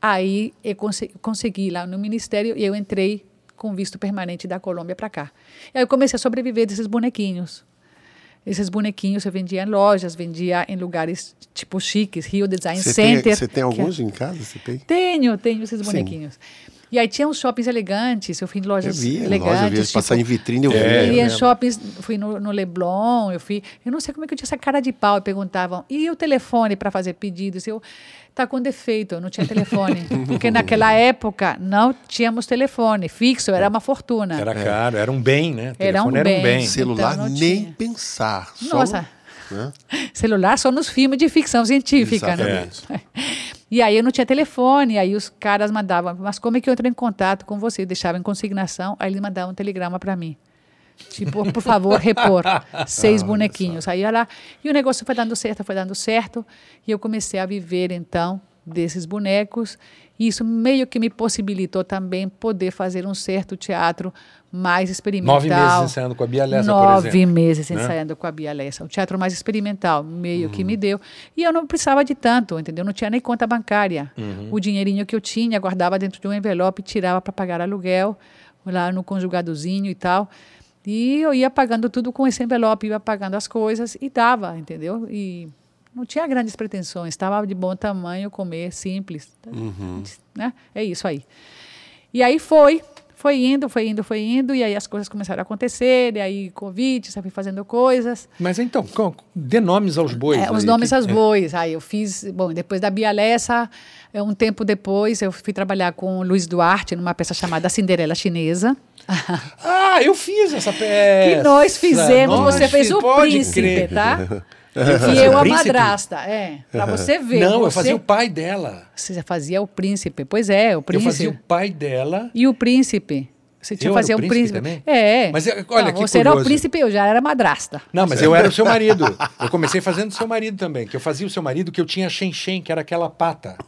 Speaker 3: aí eu conse- consegui lá no Ministério e eu entrei com visto permanente da Colômbia para cá. E aí eu comecei a sobreviver desses bonequinhos. Esses bonequinhos eu vendia em lojas, vendia em lugares tipo chiques, Rio Design
Speaker 2: tem,
Speaker 3: Center.
Speaker 2: você tem
Speaker 3: que é-
Speaker 2: alguns em casa? Você tem?
Speaker 3: tenho, tenho esses
Speaker 2: Sim.
Speaker 3: E aí tinha uns shoppings elegantes, eu fui em
Speaker 2: Eu
Speaker 3: lojas
Speaker 2: vi, em
Speaker 3: elegantes.
Speaker 2: loja, eu vi
Speaker 3: tipo,
Speaker 2: passar em vitrine, eu vi.
Speaker 1: É,
Speaker 3: eu
Speaker 1: eu
Speaker 3: ia em
Speaker 1: lembro.
Speaker 3: shoppings, fui no, no Leblon, eu fui. Eu não sei como é que eu tinha essa cara de pau. E perguntavam, e o telefone para fazer pedidos? Eu, tá com defeito, eu não tinha telefone. Porque naquela época não tínhamos telefone fixo, era uma fortuna.
Speaker 1: Era caro, era um bem, né?
Speaker 3: Era um
Speaker 1: Telefone era um
Speaker 3: bem.
Speaker 1: bem.
Speaker 2: Celular
Speaker 3: Então,
Speaker 2: nem
Speaker 3: tinha.
Speaker 2: pensar. só
Speaker 3: Nossa,
Speaker 2: no- né?
Speaker 3: celular só nos filmes de ficção científica, né?
Speaker 2: Exatamente.
Speaker 3: E aí eu não tinha telefone, aí os caras mandavam, mas como é que eu entro em contato com você? Deixava em consignação, aí eles mandavam um telegrama para mim. Tipo, por favor, repor seis bonequinhos. Aí lá, e o negócio foi dando certo, foi dando certo, e eu comecei a viver então desses bonecos. E isso meio que me possibilitou também poder fazer um certo teatro mais experimental.
Speaker 1: Nove meses ensaiando com a Bia Lessa, por
Speaker 3: Nove
Speaker 1: exemplo.
Speaker 3: meses
Speaker 1: né?
Speaker 3: ensaiando com a Bia Lessa. O teatro mais experimental, meio que me deu. E eu não precisava de tanto, entendeu? Não tinha nem conta bancária. O dinheirinho que eu tinha, guardava dentro de um envelope, tirava para pagar aluguel, lá no conjugadozinho e tal. E eu ia pagando tudo com esse envelope, ia pagando as coisas e dava, entendeu? E não tinha grandes pretensões, estava de bom tamanho, comer simples. Né? É isso aí. E aí foi, foi indo, foi indo, foi indo, e aí as coisas começaram a acontecer, e aí Covid, sabe, fazendo coisas.
Speaker 1: Mas então, dê nomes aos bois.
Speaker 3: É, os nomes
Speaker 1: que-
Speaker 3: aos bois. Aí eu fiz, bom, depois da Bia Lessa, é, um tempo depois, eu fui trabalhar com o Luiz Duarte numa peça chamada Cinderela Chinesa.
Speaker 1: Ah, eu fiz essa peça.
Speaker 3: que nós fizemos,
Speaker 1: Nós
Speaker 3: você fez o
Speaker 1: pode
Speaker 3: príncipe,
Speaker 1: crer.
Speaker 3: tá? E eu
Speaker 1: o
Speaker 3: a madrasta, é, pra você ver.
Speaker 1: Não, eu
Speaker 3: você,
Speaker 1: fazia o pai dela.
Speaker 3: Você já fazia o príncipe, pois é, o
Speaker 1: Eu
Speaker 3: príncipe.
Speaker 1: fazia o pai dela.
Speaker 3: E o príncipe? Você tinha
Speaker 1: Eu
Speaker 3: que
Speaker 1: era
Speaker 3: fazer
Speaker 1: o
Speaker 3: um
Speaker 1: príncipe
Speaker 3: príncipe.
Speaker 1: também?
Speaker 3: É.
Speaker 1: Mas, é, olha,
Speaker 3: Não,
Speaker 1: que
Speaker 3: Você era o
Speaker 1: curioso.
Speaker 3: príncipe, eu já era madrasta.
Speaker 1: Não, mas eu era o seu marido. Eu comecei fazendo o seu marido também. Que eu fazia o seu marido, que eu tinha Shen que era aquela pata.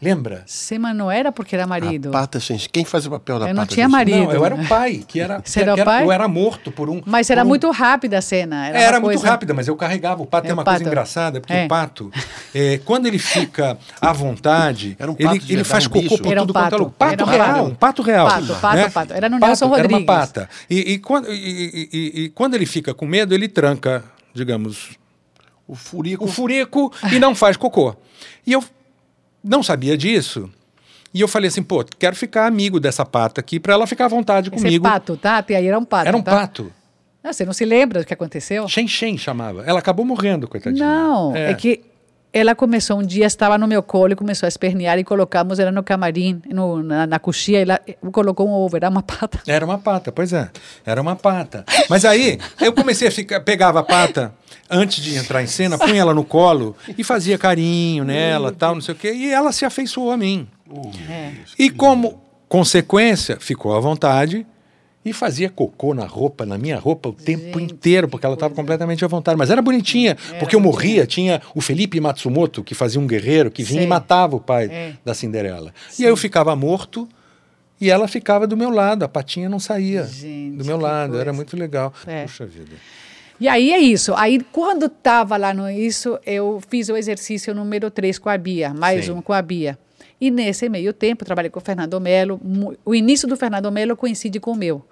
Speaker 1: Lembra?
Speaker 3: Mas não era porque era marido.
Speaker 2: A pata Xenxen. Quem faz o papel da
Speaker 3: Eu não
Speaker 2: pata
Speaker 3: tinha
Speaker 2: Xenxen?
Speaker 3: marido.
Speaker 1: Não, eu era o pai, que era.
Speaker 3: Você era o pai?
Speaker 1: Eu era morto por um.
Speaker 3: Mas era
Speaker 1: um-
Speaker 3: muito rápida a cena. Era,
Speaker 1: Era,
Speaker 3: uma
Speaker 1: muito
Speaker 3: coisa-
Speaker 1: rápida, mas eu carregava. O pato
Speaker 3: É,
Speaker 1: é uma
Speaker 3: pato.
Speaker 1: coisa engraçada, porque
Speaker 3: É.
Speaker 1: o pato, é, quando ele fica à vontade,
Speaker 2: Era um pato
Speaker 1: ele, ele faz
Speaker 2: um
Speaker 1: cocô
Speaker 2: bicho?
Speaker 1: por
Speaker 3: Era um
Speaker 1: tudo quanto é
Speaker 3: pato.
Speaker 1: Pato
Speaker 3: Era
Speaker 1: real,
Speaker 3: pato.
Speaker 1: um pato real.
Speaker 3: Pato, pato,
Speaker 1: né?
Speaker 3: pato. Era no Nelson
Speaker 1: Era uma
Speaker 3: Rodrigues.
Speaker 1: pata. E, e quando, e- e- e- e quando ele fica com medo, ele tranca, digamos,
Speaker 2: O furico.
Speaker 1: o furico e não faz cocô. E eu não sabia disso. E eu falei assim, pô, quero ficar amigo dessa pata aqui para ela ficar à vontade
Speaker 3: Esse
Speaker 1: comigo.
Speaker 3: pato, tá? E aí era um pato.
Speaker 1: Era um
Speaker 3: tá?
Speaker 1: pato.
Speaker 3: Ah, você não se lembra do que aconteceu?
Speaker 1: Shen Shen chamava. Ela acabou morrendo, coitadinha.
Speaker 3: Não, é. que ela começou um dia, estava no meu colo e começou a espernear e colocamos ela no camarim, no, na, na coxia, e ela colocou um ovo, era uma pata.
Speaker 1: Era uma pata, pois é. Era uma pata. Mas aí eu comecei a ficar, pegava a pata antes de entrar em cena, punha ela no colo e fazia carinho nela, tal, não sei o quê, e ela se afeiçoou a mim.
Speaker 3: É.
Speaker 1: E como consequência, ficou à vontade e fazia cocô na roupa, na minha roupa, o tempo
Speaker 3: Gente,
Speaker 1: inteiro, porque
Speaker 3: que
Speaker 1: ela estava completamente à vontade. Mas era bonitinha, porque eu morria, tinha o Felipe Matsumoto, que fazia um guerreiro, que vinha
Speaker 3: Sei.
Speaker 1: e matava o pai
Speaker 3: É.
Speaker 1: da Cinderela. E aí eu ficava morto e ela ficava do meu lado, a patinha não saía
Speaker 3: Gente,
Speaker 1: do meu lado, era
Speaker 3: coisa.
Speaker 1: muito legal.
Speaker 3: É.
Speaker 1: Puxa vida.
Speaker 3: E aí é isso. Aí quando estava lá no isso, eu fiz o exercício número 3 com a Bia, mais
Speaker 1: Sim.
Speaker 3: um com a Bia. E nesse meio tempo, trabalhei com o Fernando Melo. O início do Fernando Melo coincide com o meu.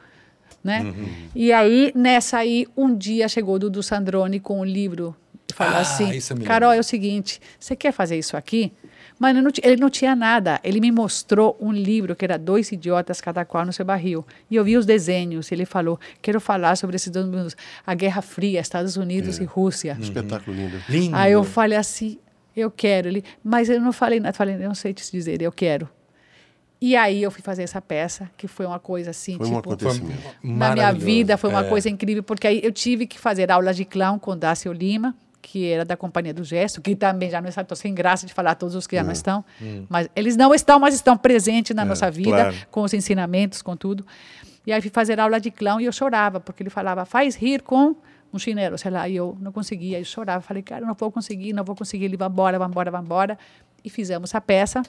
Speaker 3: Né?
Speaker 1: Uhum.
Speaker 3: E aí, nessa aí, um dia chegou o Dudu Sandrone com um livro. Falou
Speaker 1: Ah,
Speaker 3: assim: Carol, é o seguinte: você quer fazer isso aqui? Mas ele não, ele não tinha nada. Ele me mostrou um livro que era Dois Idiotas, Cada Qual no Seu Barril. E eu vi os desenhos. Ele falou: Quero falar sobre esses dois mundos. A Guerra Fria, Estados Unidos e Rússia.
Speaker 2: Espetáculo lindo.
Speaker 1: Lindo.
Speaker 3: Aí eu falei assim: Eu quero. Ele, mas eu não falei nada. Falei: não sei te dizer, eu quero. E aí eu fui fazer essa peça, que foi uma coisa assim,
Speaker 2: Foi um
Speaker 3: tipo.
Speaker 2: acontecimento.
Speaker 3: Na minha vida foi uma
Speaker 1: É.
Speaker 3: coisa incrível, porque aí eu tive que fazer aulas de clown com Dácio Lima, que era da Companhia do Gesto, que também já não está, estou sem graça de falar todos os que já não estão, mas eles não estão, mas estão presentes na nossa vida,
Speaker 1: claro.
Speaker 3: com os ensinamentos, com tudo. E aí fui fazer aula de clown e eu chorava, porque ele falava, faz rir com um chinelo, sei lá, e eu não conseguia, eu chorava, falei, cara, não vou conseguir, não vou conseguir, ele vai embora, vai embora, vai embora. E fizemos a peça,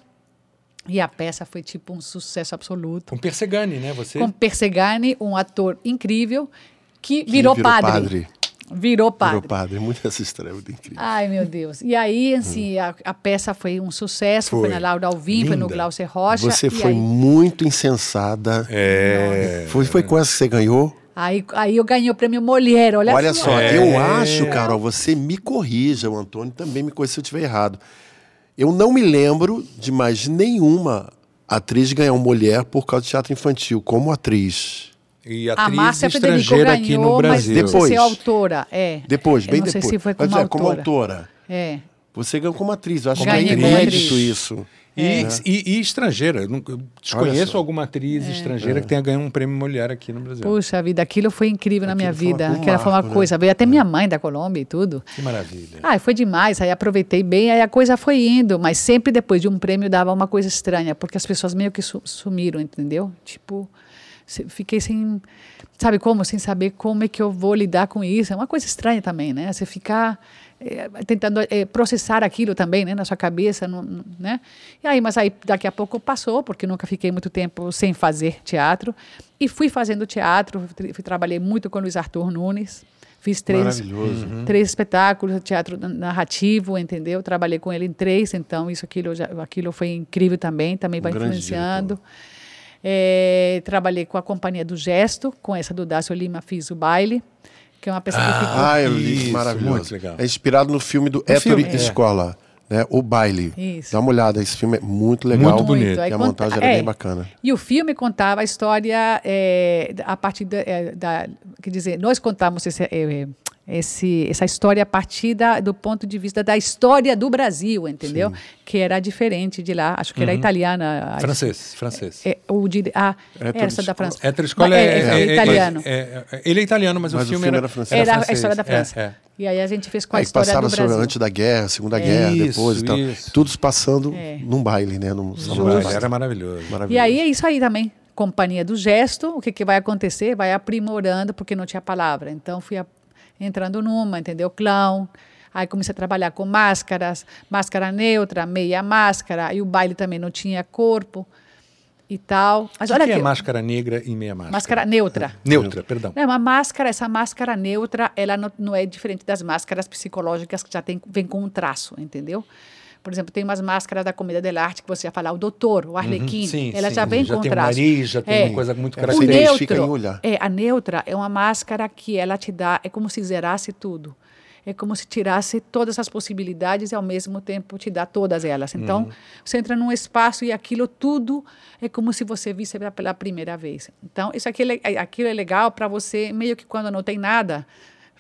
Speaker 3: e a peça foi tipo um sucesso absoluto
Speaker 1: Com Persegani, né? Você.
Speaker 3: com Persegani, um ator incrível, que
Speaker 2: Que
Speaker 3: virou,
Speaker 2: virou
Speaker 3: padre.
Speaker 2: padre.
Speaker 3: Virou padre.
Speaker 2: Virou padre. Muito essa estreia, muito incrível.
Speaker 3: Ai, meu Deus. E aí, assim, a, a peça foi um sucesso. Foi,
Speaker 1: Foi.
Speaker 3: na Laura Alvim, foi no. Glaucer Rocha.
Speaker 2: Você
Speaker 3: e
Speaker 2: foi
Speaker 3: aí,
Speaker 2: muito insensada.
Speaker 1: É.
Speaker 2: Foi, foi com essa que você ganhou?
Speaker 3: aí, aí eu ganhei o prêmio Molière. Olha,
Speaker 2: Olha
Speaker 3: só.
Speaker 2: só,
Speaker 1: É.
Speaker 2: eu acho, Carol, você me corrija, o Antônio também me corrija se eu estiver errado. Eu não me lembro de mais nenhuma atriz ganhar um mulher por causa de teatro infantil, como atriz.
Speaker 1: E
Speaker 3: A
Speaker 1: atriz
Speaker 3: Márcia Federico
Speaker 1: estrangeira aqui
Speaker 3: ganhou,
Speaker 1: no
Speaker 3: mas
Speaker 1: Brasil.
Speaker 3: não sei se é
Speaker 2: Depois.
Speaker 3: autora. É.
Speaker 2: Depois, bem
Speaker 3: não
Speaker 2: depois.
Speaker 3: sei se foi
Speaker 2: Mas
Speaker 3: como
Speaker 2: é,
Speaker 3: autora.
Speaker 2: como autora.
Speaker 3: É.
Speaker 2: Você ganhou como atriz. Eu acho
Speaker 3: Ganhei
Speaker 2: que é inédito
Speaker 3: atriz.
Speaker 1: E, e, e estrangeira. Eu desconheço alguma atriz estrangeira que tenha ganho um prêmio mulher aqui no Brasil.
Speaker 3: Puxa vida, aquilo foi incrível na minha
Speaker 2: Aquilo
Speaker 3: vida. Aquela foi uma
Speaker 2: marco, né?
Speaker 3: coisa. Veio até minha mãe da Colômbia e tudo.
Speaker 1: Que maravilha.
Speaker 3: Ah, foi demais. Aí aproveitei bem, aí a coisa foi indo, mas sempre depois de um prêmio dava uma coisa estranha, porque as pessoas meio que su- sumiram, entendeu? Tipo, fiquei sem, sabe como, sem saber como é que eu vou lidar com isso. É uma coisa estranha também, né? Você ficar eh, tentando eh, processar aquilo também, né, na sua cabeça, não- não- né? E aí, mas aí daqui a pouco passou, porque nunca fiquei muito tempo sem fazer teatro e fui fazendo teatro. Fui, trabalhei muito com Luiz Arthur Nunes. Fiz três,
Speaker 2: Maravilhoso.
Speaker 3: três espetáculos, teatro narrativo, entendeu? Trabalhei com ele em três, então isso aquilo, já- aquilo foi incrível também, também vai
Speaker 2: Um grande
Speaker 3: influenciando. É, trabalhei com a Companhia do Gesto, com essa do Dácio Lima, fiz o baile, que é uma peça que ficou
Speaker 2: Ah, eu li,
Speaker 1: Isso,
Speaker 2: maravilhoso.
Speaker 1: muito legal.
Speaker 2: É inspirado no filme do
Speaker 1: filme, é.
Speaker 2: Escola, né? O Baile.
Speaker 3: Isso.
Speaker 2: Dá uma olhada, esse filme é muito legal.
Speaker 1: Muito bonito.
Speaker 3: Aí
Speaker 2: E a
Speaker 3: conta-
Speaker 2: montagem era
Speaker 3: é.
Speaker 2: bem bacana.
Speaker 3: E o filme contava a história é, a partir da, é, da- quer dizer, nós contamos esse, é, esse, essa história a partir da, do ponto de vista da história do Brasil, entendeu? Que era diferente de lá, acho que era italiana.
Speaker 1: Francês, francês.
Speaker 3: É, o de, ah,
Speaker 2: Hétero
Speaker 3: essa da. França. Mas
Speaker 1: é,
Speaker 3: é,
Speaker 1: é-
Speaker 3: italiano.
Speaker 1: é- é- ele é italiano, mas,
Speaker 2: Mas
Speaker 1: o
Speaker 2: o
Speaker 1: filme,
Speaker 2: filme
Speaker 1: era,
Speaker 2: era francês.
Speaker 3: era a história da
Speaker 1: É,
Speaker 3: França.
Speaker 1: é.
Speaker 3: E aí a gente fez com a
Speaker 2: Aí
Speaker 3: história
Speaker 2: passava
Speaker 3: do
Speaker 2: sobre
Speaker 3: Brasil.
Speaker 2: antes da guerra, Segunda
Speaker 3: É.
Speaker 2: Guerra,
Speaker 1: Isso,
Speaker 2: depois e tal.
Speaker 1: isso.
Speaker 2: Tudo se passando
Speaker 3: É.
Speaker 2: num baile, né? Num salão de
Speaker 1: Olha,
Speaker 2: baile.
Speaker 1: Era maravilhoso.
Speaker 3: E
Speaker 2: Maravilhoso.
Speaker 3: aí é isso aí também. Companhia do gesto, o que, que vai acontecer? Vai aprimorando, porque não tinha palavra. Então fui a- entrando numa, entendeu? Clown. Aí comecei a trabalhar com máscaras, máscara neutra, meia máscara. E o baile também não tinha corpo e tal. Mas
Speaker 1: O
Speaker 3: olha
Speaker 1: que é
Speaker 3: aqui,
Speaker 1: máscara negra e meia máscara?
Speaker 3: máscara neutra.
Speaker 1: Neutra, perdão.
Speaker 3: É uma máscara, essa máscara neutra, ela não, não é diferente das máscaras psicológicas que já tem, vem com um traço, entendeu? Por exemplo, tem umas máscaras da comida del arte que você ia falar, o doutor, o arlequim,
Speaker 1: Uhum. Sim,
Speaker 3: ela
Speaker 1: sim.
Speaker 3: já vem
Speaker 1: já
Speaker 3: com
Speaker 1: tem um
Speaker 3: traço.
Speaker 1: nariz, já tem
Speaker 3: É.
Speaker 1: uma coisa muito
Speaker 2: É,
Speaker 1: característica.
Speaker 3: neutro,
Speaker 2: em olhar.
Speaker 3: é, a neutra é uma máscara que ela te dá, é como se zerasse tudo. É como se tirasse todas as possibilidades e ao mesmo tempo te dá todas elas. Então,
Speaker 1: Uhum.
Speaker 3: você entra num espaço e aquilo tudo é como se você visse pela- primeira vez. Então, isso aqui, é é- aquilo é legal para você, meio que quando não tem nada,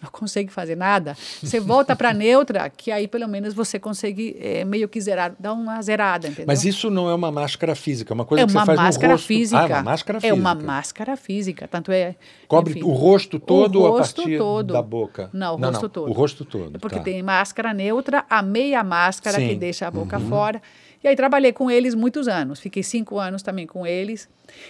Speaker 3: não consegue fazer nada, você volta para neutra, que aí pelo menos você consegue é, meio que zerar, dar uma zerada, entendeu?
Speaker 1: Mas isso não é uma máscara física, é uma coisa
Speaker 3: é
Speaker 1: que
Speaker 3: uma
Speaker 1: você faz
Speaker 3: máscara
Speaker 1: no rosto.
Speaker 3: física.
Speaker 1: Ah, é uma máscara física.
Speaker 3: É uma máscara física, tanto é.
Speaker 1: Cobre
Speaker 3: enfim.
Speaker 1: o rosto todo
Speaker 3: o
Speaker 1: ou a
Speaker 3: rosto
Speaker 1: partir
Speaker 3: todo.
Speaker 1: da boca?
Speaker 3: Não, o
Speaker 1: Não,
Speaker 3: rosto
Speaker 1: não,
Speaker 3: todo.
Speaker 1: o rosto todo,
Speaker 3: É porque
Speaker 1: tá.
Speaker 3: tem máscara neutra, a meia máscara
Speaker 1: Sim.
Speaker 3: que deixa a boca fora. E aí trabalhei com eles muitos anos. Fiquei cinco anos também com eles.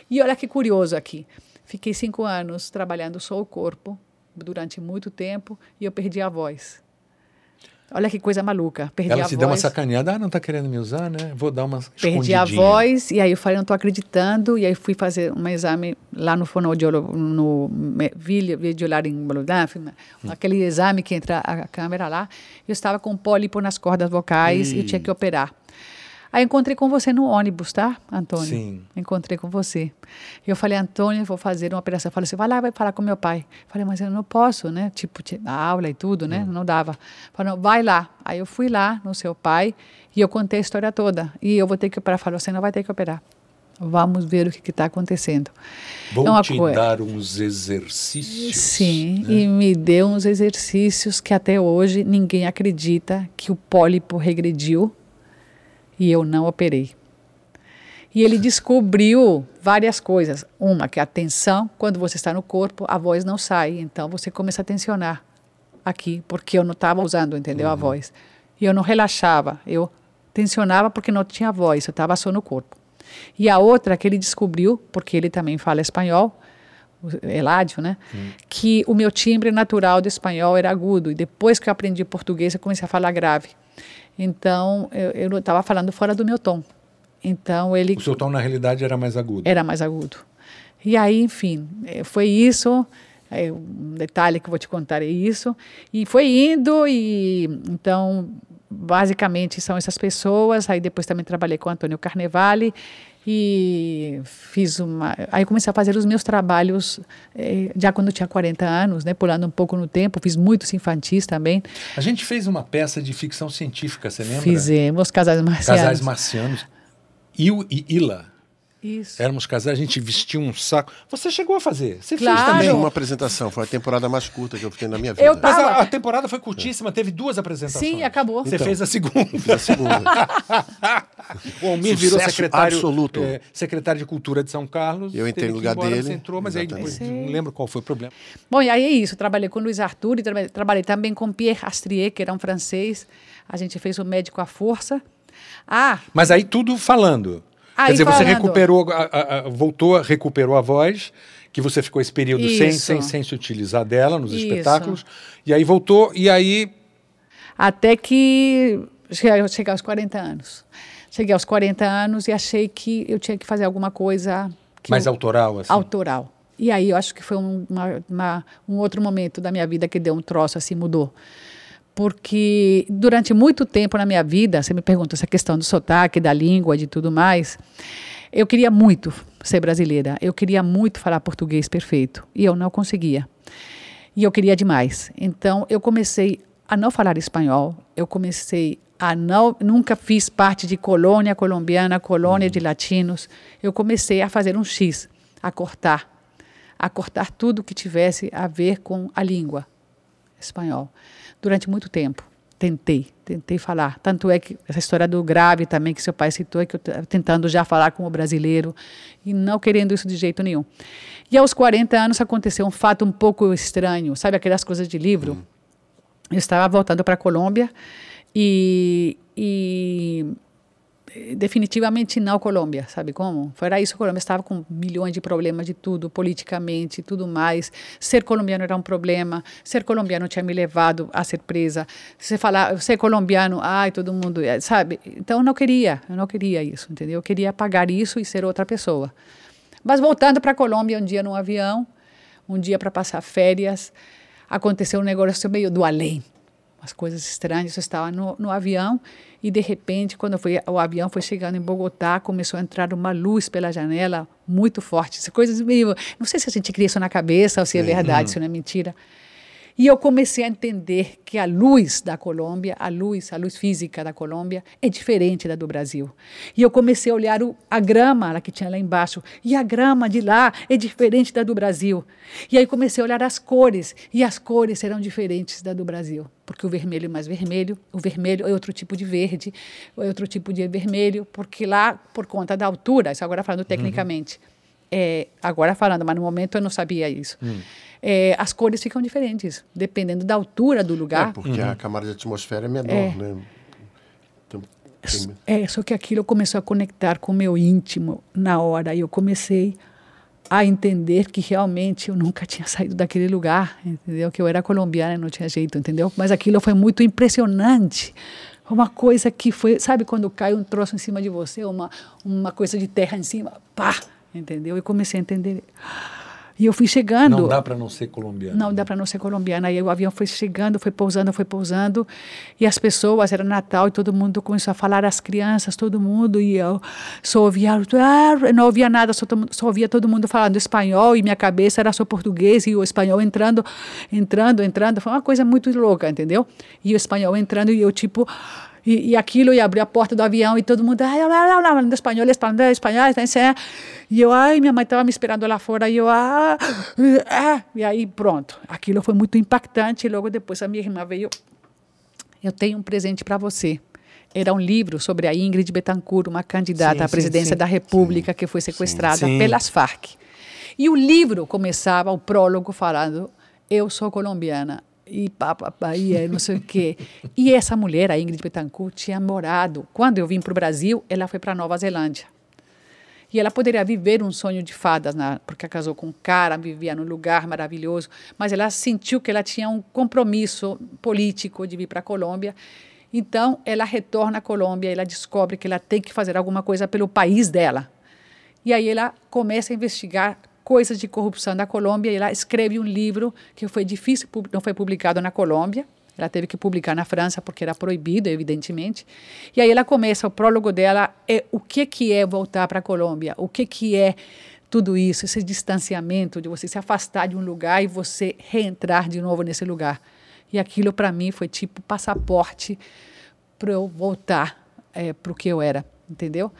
Speaker 3: E olha que curioso aqui. Fiquei cinco anos trabalhando só o corpo durante muito tempo e eu perdi a voz. Olha que coisa maluca. Perdi
Speaker 1: Ela
Speaker 3: a
Speaker 1: se
Speaker 3: voz.
Speaker 1: dá uma sacaneada, ah, não tá querendo me usar, né? Vou dar uma
Speaker 3: Perdi a voz e aí eu falei, não estou acreditando. E aí fui fazer um exame lá no fonoaudiólogo, no videolaringolográfico, né? aquele exame que entra a câmera lá. Eu estava com pólipo nas cordas vocais e eu tinha que operar. Aí encontrei com você no ônibus, tá, Antônio?
Speaker 1: Sim.
Speaker 3: Encontrei com você. Eu falei, Antônio, eu vou fazer uma operação. Eu falei assim, vai lá, vai falar com meu pai. Eu falei, mas eu não posso, né? Tipo, a aula e tudo, né? Não dava. Falei, vai lá. Aí eu fui lá no seu pai e eu contei a história toda. E eu vou ter que operar. Falou, você não vai ter que operar. Vamos ver o que está acontecendo.
Speaker 1: Vou
Speaker 3: É uma
Speaker 1: te
Speaker 3: coisa-
Speaker 1: dar uns exercícios.
Speaker 3: Sim,
Speaker 1: né?
Speaker 3: e me deu uns exercícios que até hoje ninguém acredita que o pólipo regrediu e eu não operei. E ele descobriu várias coisas. Uma, que a tensão, quando você está no corpo, a voz não sai. Então você começa a tensionar aqui, porque eu não estava usando, entendeu? A voz. E eu não relaxava. Eu tensionava porque não tinha voz, eu estava só no corpo. E a outra que ele descobriu, porque ele também fala espanhol, o Eládio, né? Que o meu timbre natural de espanhol era agudo. E depois que eu aprendi português, eu comecei a falar grave. Então, eu- estava falando fora do meu tom. Então, ele
Speaker 1: O seu tom, na realidade, era mais agudo.
Speaker 3: era mais agudo. E aí, enfim, eh, foi isso. eh, Um detalhe que eu vou te contar é isso. E foi indo, e então, basicamente, são essas pessoas. Aí depois também trabalhei com Antônio Carnevale e fiz uma. Aí comecei a fazer os meus trabalhos eh, já quando eu tinha 40 anos, né? Pulando um pouco no tempo. Fiz muitos infantis também.
Speaker 1: A gente fez uma peça de ficção científica, você lembra?
Speaker 3: Fizemos Casais Marcianos.
Speaker 1: Casais Marcianos. Il e Ila.
Speaker 3: Isso.
Speaker 1: Éramos casais, a gente vestia um saco. Você chegou a fazer. Você
Speaker 3: Claro.
Speaker 1: fez
Speaker 2: Também uma apresentação, foi a temporada mais curta que eu fiquei na minha vida.
Speaker 3: Eu
Speaker 1: Mas a,
Speaker 3: tava-
Speaker 1: a temporada foi curtíssima, teve duas apresentações.
Speaker 3: Sim, acabou.
Speaker 1: Você
Speaker 2: Então.
Speaker 1: fez a segunda.
Speaker 2: Fiz a segunda.
Speaker 1: O Almir virou
Speaker 2: Sucesso
Speaker 1: secretário,
Speaker 2: absoluto.
Speaker 1: é, secretário de Cultura de São Carlos.
Speaker 2: Eu entrei no lugar
Speaker 1: embora,
Speaker 2: dele.
Speaker 1: Você entrou, mas aí depois
Speaker 2: Exatamente.
Speaker 1: não lembro qual foi o problema.
Speaker 3: Bom, e aí é isso. Trabalhei com Luiz Arthur e traba- trabalhei também com Pierre Astrier, que era um francês. A gente fez o Médico à Força. Ah,
Speaker 1: Mas aí tudo falando.
Speaker 3: Aí
Speaker 1: Quer dizer, você
Speaker 3: falando.
Speaker 1: recuperou, a- a- a- voltou, recuperou a voz, que você ficou esse período sem,
Speaker 3: Isso.
Speaker 1: sem, sem se utilizar dela nos
Speaker 3: Isso.
Speaker 1: espetáculos. E aí voltou, e aí
Speaker 3: até que cheguei, aos 40 anos. Cheguei aos 40 anos e achei que eu tinha que fazer alguma coisa
Speaker 1: mais
Speaker 3: eu-
Speaker 1: autoral, assim.
Speaker 3: autoral. E aí eu acho que foi um, uma- uma- um outro momento da minha vida que deu um troço assim, mudou. Porque durante muito tempo na minha vida, você me pergunta essa questão do sotaque, da língua, de tudo mais, eu queria muito ser brasileira, eu queria muito falar português perfeito e eu não conseguia. E eu queria demais. Então eu comecei a não falar espanhol, eu comecei a não, nunca fiz parte de colônia colombiana, colônia de latinos. Eu comecei a fazer um X, a cortar, a cortar tudo que tivesse a ver com a língua espanhol. Durante muito tempo. Tentei, tentei falar. Tanto é que essa história do grave também, que seu pai citou, é que eu tentando já falar como brasileiro e não querendo isso de jeito nenhum. E aos 40 anos aconteceu um fato um pouco estranho, sabe aquelas coisas de livro? Eu estava voltando para a Colômbia e, e definitivamente não Colômbia, sabe como? Fora isso, Colômbia estava com milhões de problemas de tudo, politicamente, tudo mais. Ser colombiano era um problema. Ser colombiano tinha me levado a ser presa. Você falar, ser colombiano, ai, todo mundo, é, sabe? Então eu não queria, eu não queria isso, entendeu? Eu queria apagar isso e ser outra pessoa. Mas voltando para a Colômbia um dia num avião, um dia para passar férias, aconteceu um negócio meio do além umas coisas estranhas. Eu estava no, no avião e, de repente, quando foi, o avião foi chegando em Bogotá, começou a entrar uma luz pela janela muito forte. Coisas meio. Não sei se a gente cria isso na cabeça ou se é verdade, se não é mentira. E eu comecei a entender que a luz da Colômbia, a luz, a luz física da Colômbia, é diferente da do Brasil. E eu comecei a olhar o, a grama lá que tinha lá embaixo, e a grama de lá é diferente da do Brasil. E aí comecei a olhar as cores, e as cores eram diferentes da do Brasil, porque o vermelho é mais vermelho, o vermelho é outro tipo de verde, é outro tipo de vermelho, porque lá, por conta da altura, isso agora falando tecnicamente, é, agora falando, mas no momento eu não sabia isso. É, as cores ficam diferentes, dependendo da altura do
Speaker 2: É,
Speaker 3: lugar.
Speaker 2: porque a camada de atmosfera é menor,
Speaker 3: É.
Speaker 2: né? Então, tem-
Speaker 3: É, só que aquilo começou a conectar com o meu íntimo na hora. E eu comecei a entender que realmente eu nunca tinha saído daquele lugar, entendeu? Que eu era colombiana e não tinha jeito, entendeu? Mas aquilo foi muito impressionante. Uma coisa que foi, sabe quando cai um troço em cima de você, uma, uma coisa de terra em cima, pá, entendeu? E comecei a entender. E eu fui chegando.
Speaker 1: Não dá para não ser colombiana.
Speaker 3: Não dá para não ser colombiana. Aí o avião foi chegando, foi pousando, foi pousando. E as pessoas, era Natal, e todo mundo começou a falar, as crianças, todo mundo. E eu só ouvia, ah, não ouvia nada, só, só ouvia todo mundo falando espanhol. E minha cabeça era só português. E o espanhol entrando, entrando, entrando. Foi uma coisa muito louca, entendeu? E o espanhol entrando, e eu tipo e, e aquilo, e abrir a porta do avião, e todo mundo, ai, falando espanhol, espanhol, espanhol, espanhol, e eu, ai, minha mãe estava me esperando lá fora, e eu, ah, ah, e aí pronto. Aquilo foi muito impactante, e logo depois a minha irmã veio, eu tenho um presente para você. Era um livro sobre a Ingrid Betancourt, uma candidata sim, à presidência sim, da República sim, que foi sequestrada pelas Farc. E o livro começava, o prólogo, falando: Eu sou colombiana, e papapá, e é, não sei o quê. E essa mulher, a Ingrid Betancourt, tinha morado. Quando eu vim para o Brasil, ela foi para Nova Zelândia. E ela poderia viver um sonho de fadas, na, porque casou com um cara, vivia num lugar maravilhoso, mas ela sentiu que ela tinha um compromisso político de vir para a Colômbia. Então, ela retorna à Colômbia, ela descobre que ela tem que fazer alguma coisa pelo país dela. E aí ela começa a investigar coisas de corrupção da Colômbia e ela escreve um livro que foi difícil, não foi publicado na Colômbia. Ela teve que publicar na França porque era proibido, evidentemente. E aí ela começa, o prólogo dela é o que, que é voltar para a Colômbia, o que, que é tudo isso, esse distanciamento de você se afastar de um lugar e você reentrar de novo nesse lugar. E aquilo para mim foi tipo passaporte para eu voltar é, para o que eu era, entendeu?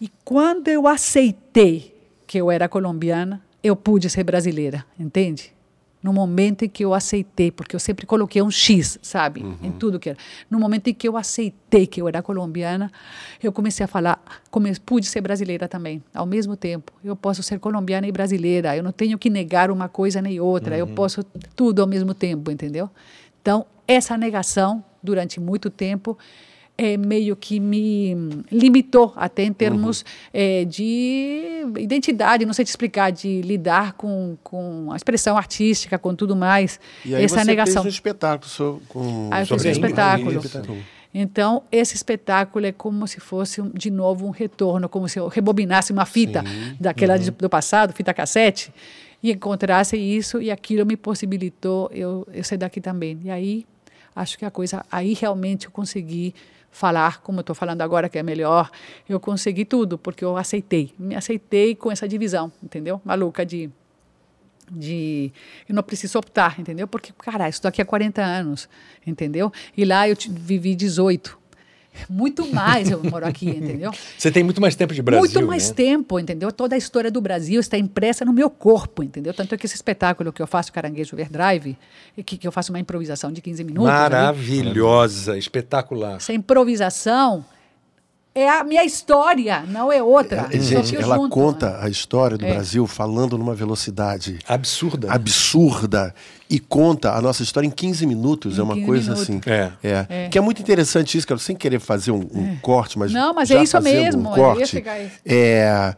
Speaker 3: E quando eu aceitei que eu era colombiana, eu pude ser brasileira, entende? No momento em que eu aceitei, porque eu sempre coloquei um X, sabe, uhum. em tudo que era. No momento em que eu aceitei que eu era colombiana, eu comecei a falar, come, pude ser brasileira também, ao mesmo tempo. Eu posso ser colombiana e brasileira, eu não tenho que negar uma coisa nem outra, uhum. eu posso tudo ao mesmo tempo, entendeu? Então, essa negação, durante muito tempo, é, meio que me limitou até em termos uhum. é, de identidade, não sei te explicar, de lidar com, com a expressão artística, com tudo mais.
Speaker 2: E aí
Speaker 3: essa
Speaker 2: você
Speaker 3: negação.
Speaker 2: fez um espetáculo com
Speaker 3: aí eu fiz um espetáculo. Então, esse espetáculo é como se fosse, de novo, um retorno, como se eu rebobinasse uma fita Sim. daquela uhum. do passado, fita cassete, e encontrasse isso, e aquilo me possibilitou eu, eu sair daqui também. E aí, acho que a coisa, aí realmente eu consegui falar como eu estou falando agora, que é melhor. Eu consegui tudo, porque eu aceitei. Me aceitei com essa divisão, entendeu? Maluca de. de eu não preciso optar, entendeu? Porque, cara, estou aqui há 40 anos, entendeu? E lá eu vivi 18. Muito mais eu moro aqui, entendeu?
Speaker 1: Você tem muito mais tempo de Brasil.
Speaker 3: Muito mais
Speaker 1: né?
Speaker 3: tempo, entendeu? Toda a história do Brasil está impressa no meu corpo, entendeu? Tanto é que esse espetáculo que eu faço, Caranguejo Overdrive, que, que eu faço uma improvisação de 15 minutos.
Speaker 1: Maravilhosa, espetacular.
Speaker 3: Essa improvisação é a minha história, não é outra.
Speaker 2: É, gente, ela junto, conta né? a história do é. Brasil falando numa velocidade
Speaker 1: absurda.
Speaker 2: Absurda. E conta a nossa história em 15 minutos. Em é uma coisa minutos. assim.
Speaker 1: É.
Speaker 2: é. é. Que é muito interessante isso, cara, sem querer fazer um, um é. corte, mas.
Speaker 3: Não, mas é isso mesmo.
Speaker 2: Um corte, é,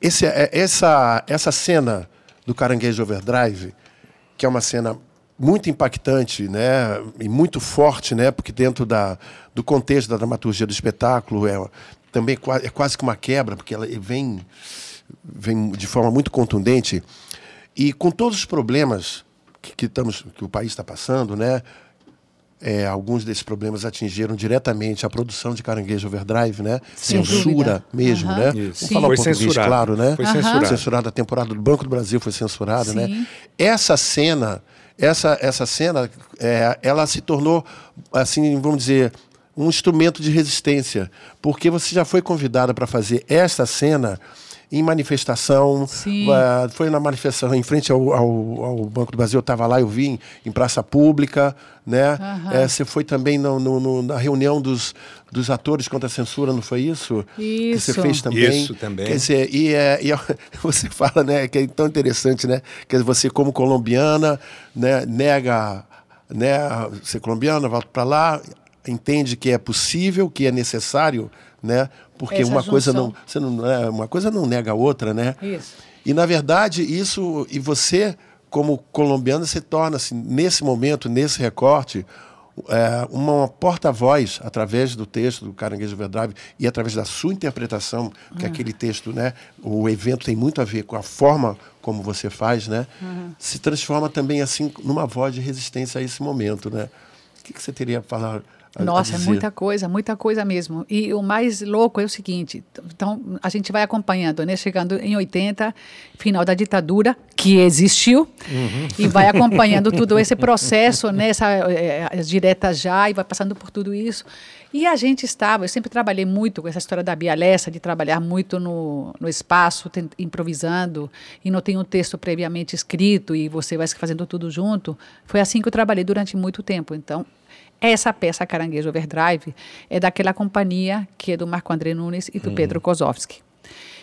Speaker 2: esse, é, essa, essa cena do Caranguejo Overdrive, que é uma cena muito impactante, né, e muito forte, né, porque dentro da, do contexto da dramaturgia do espetáculo é também é quase que uma quebra, porque ela vem vem de forma muito contundente e com todos os problemas que, que estamos que o país está passando, né, é, alguns desses problemas atingiram diretamente a produção de Caranguejo Overdrive, né?
Speaker 3: Sem
Speaker 2: Censura
Speaker 3: dúvida.
Speaker 2: mesmo,
Speaker 3: uhum.
Speaker 2: né? Vamos
Speaker 1: Sim.
Speaker 2: falar
Speaker 1: foi
Speaker 2: português,
Speaker 1: censurado.
Speaker 2: claro, né?
Speaker 1: Foi
Speaker 3: uhum.
Speaker 1: censurado.
Speaker 2: Censurada a temporada do Banco do Brasil foi censurada, né?
Speaker 3: Sim.
Speaker 2: né? Essa cena essa, essa cena, é, ela se tornou, assim, vamos dizer, um instrumento de resistência, porque você já foi convidada para fazer esta cena em manifestação, uh, foi na manifestação em frente ao, ao, ao Banco do Brasil, eu estava lá, eu vi em, em, praça pública, né? Uhum. É, você foi também no, no, no, na reunião dos, dos atores contra a censura, não foi isso?
Speaker 3: Isso.
Speaker 2: Que você fez também.
Speaker 1: Isso também.
Speaker 2: Quer dizer, e, é, e você fala, né, que é tão interessante, né? Que você como colombiana, né, nega, né, ser colombiana, volta para lá, entende que é possível, que é necessário, né? Porque
Speaker 3: Essa
Speaker 2: uma
Speaker 3: junção.
Speaker 2: coisa não, você não, é, uma coisa não nega a outra, né?
Speaker 3: Isso.
Speaker 2: E na verdade isso e você como colombiano se torna-se nesse momento, nesse recorte, é, uma porta-voz através do texto do Caranguejo Overdrive e através da sua interpretação, que
Speaker 3: Uhum.
Speaker 2: aquele texto, né, o evento tem muito a ver com a forma como você faz, né,
Speaker 3: Uhum.
Speaker 2: se transforma também assim numa voz de resistência a esse momento, né? O que, que você teria a falar? A- a
Speaker 3: Nossa, é muita coisa, muita coisa mesmo. E o mais louco é o seguinte: então a gente vai acompanhando, né? Chegando em 80, final da ditadura, que existiu, e vai acompanhando todo esse processo, né? Essa, eh, as diretas já, e vai passando por tudo isso. E a gente estava, eu sempre trabalhei muito com essa história da Bialessa, de trabalhar muito no, no espaço, ten- improvisando, e não tem um texto previamente escrito, e você vai fazendo tudo junto. Foi assim que eu trabalhei durante muito tempo. Então, essa peça Caranguejo Overdrive é daquela companhia que é do Marco André Nunes e do Pedro Kozovski.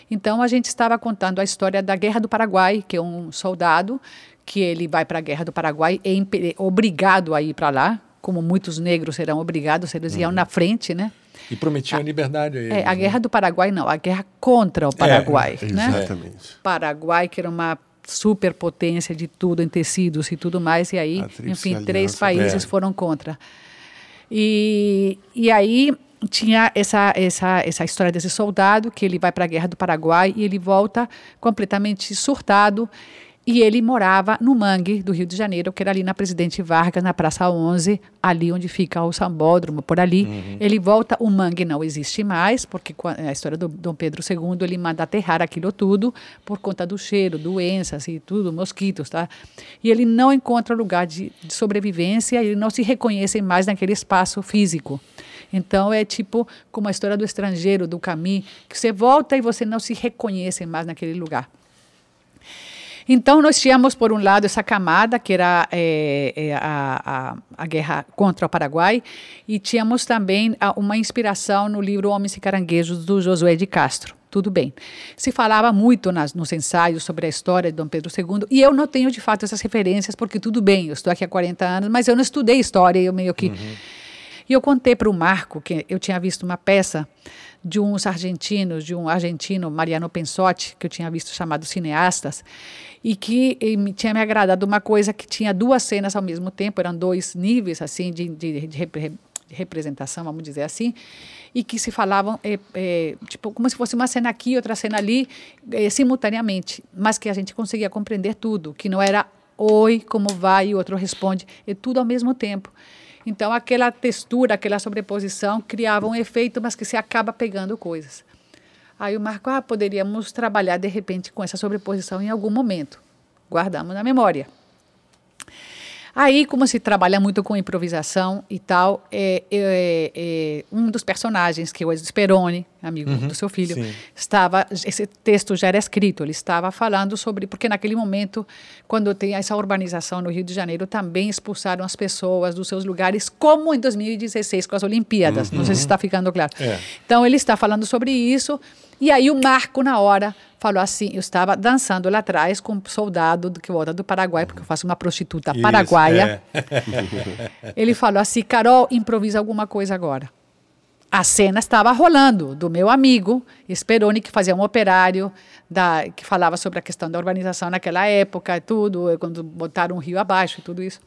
Speaker 3: Então a gente estava contando a história da Guerra do Paraguai, que é um soldado que ele vai para a Guerra do Paraguai é é obrigado a ir para lá, como muitos negros serão obrigados, eles iam na frente, né?
Speaker 1: E prometiam a liberdade a eles.
Speaker 3: É, a
Speaker 1: né?
Speaker 3: Guerra do Paraguai não, a guerra contra o Paraguai, né?
Speaker 2: Exatamente.
Speaker 3: Paraguai, que era uma superpotência de tudo em tecidos e tudo mais, e aí,
Speaker 2: A
Speaker 3: enfim, três países
Speaker 1: é.
Speaker 3: foram contra. E, e aí tinha essa, essa, essa história desse soldado que ele vai para a Guerra do Paraguai e ele volta completamente surtado. E ele morava no Mangue, do Rio de Janeiro, que era ali na Presidente Vargas, na Praça 11, ali onde fica o Sambódromo, por ali. Ele volta, o Mangue não existe mais, porque a história do Dom Pedro II, ele manda aterrar aquilo tudo por conta do cheiro, doenças e tudo, mosquitos, tá? E ele não encontra lugar de, de sobrevivência, ele não se reconhece mais naquele espaço físico. Então é tipo como a história do estrangeiro, do caminho, que você volta e você não se reconhece mais naquele lugar. Então, nós tínhamos, por um lado, essa camada, que era eh, eh, a, a, a guerra contra o Paraguai, e tínhamos também a, uma inspiração no livro Homens e Caranguejos, do Josué de Castro. Tudo bem. Se falava muito nas, nos ensaios sobre a história de Dom Pedro II, e eu não tenho, de fato, essas referências, porque tudo bem, eu estou aqui há 40 anos, mas eu não estudei história, eu meio que... E eu contei para o Marco que eu tinha visto uma peça de uns argentinos, de um argentino, Mariano Pensotti, que eu tinha visto chamado Cineastas, e que eh, me tinha me agradado uma coisa que tinha duas cenas ao mesmo tempo, eram dois níveis assim de, de, de de representação, vamos dizer assim, e que se falavam eh, eh, tipo como se fosse uma cena aqui, outra cena ali, eh, simultaneamente, mas que a gente conseguia compreender tudo, que não era oi, como vai, e o outro responde, é tudo ao mesmo tempo. Então, aquela textura, aquela sobreposição criava um efeito, mas que se acaba pegando coisas. Aí o Marco, ah, poderíamos trabalhar de repente com essa sobreposição em algum momento. Guardamos na memória. Aí, como se trabalha muito com improvisação e tal, é, é, é, um dos personagens, que é o Speroni, amigo do seu filho,
Speaker 1: sim.
Speaker 3: estava, esse texto já era escrito, ele estava falando sobre, porque naquele momento, quando tem essa urbanização no Rio de Janeiro, também expulsaram as pessoas dos seus lugares, como em 2016 com as Olimpíadas, não sei se está ficando claro.
Speaker 1: É.
Speaker 3: Então, ele está falando sobre isso, e aí o Marco, na hora, falou assim, eu estava dançando lá atrás com um soldado do que volta do Paraguai, porque eu faço uma prostituta
Speaker 1: Isso,
Speaker 3: paraguaia.
Speaker 1: é.
Speaker 3: Ele falou assim, Carol, improvisa alguma coisa agora. A cena estava rolando do meu amigo Speroni, que fazia um operário, da, que falava sobre a questão da urbanização naquela época, tudo, quando botaram um rio abaixo e tudo isso.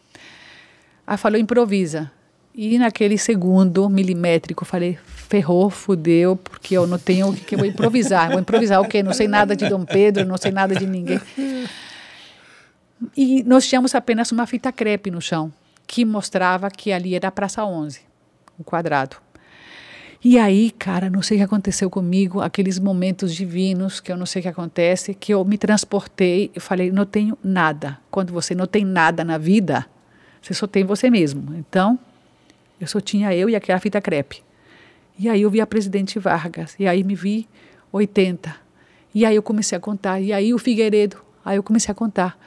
Speaker 3: Aí falou, improvisa. E naquele segundo milimétrico, falei, ferrou, fudeu, porque eu não tenho o que, eu vou improvisar. Vou improvisar o quê? Não sei nada de Dom Pedro, não sei nada de ninguém. E nós tínhamos apenas uma fita crepe no chão, que mostrava que ali era a Praça 11, um quadrado. E aí, cara, não sei o que aconteceu comigo, aqueles momentos divinos que eu não sei o que acontece, que eu me transportei e falei, não tenho nada. Quando você não tem nada na vida, você só tem você mesmo. Então, eu só tinha eu e aquela fita crepe. E aí eu vi a presidente Vargas, e aí me vi 80. E aí eu comecei a contar, e aí o Figueiredo, aí eu comecei a contar.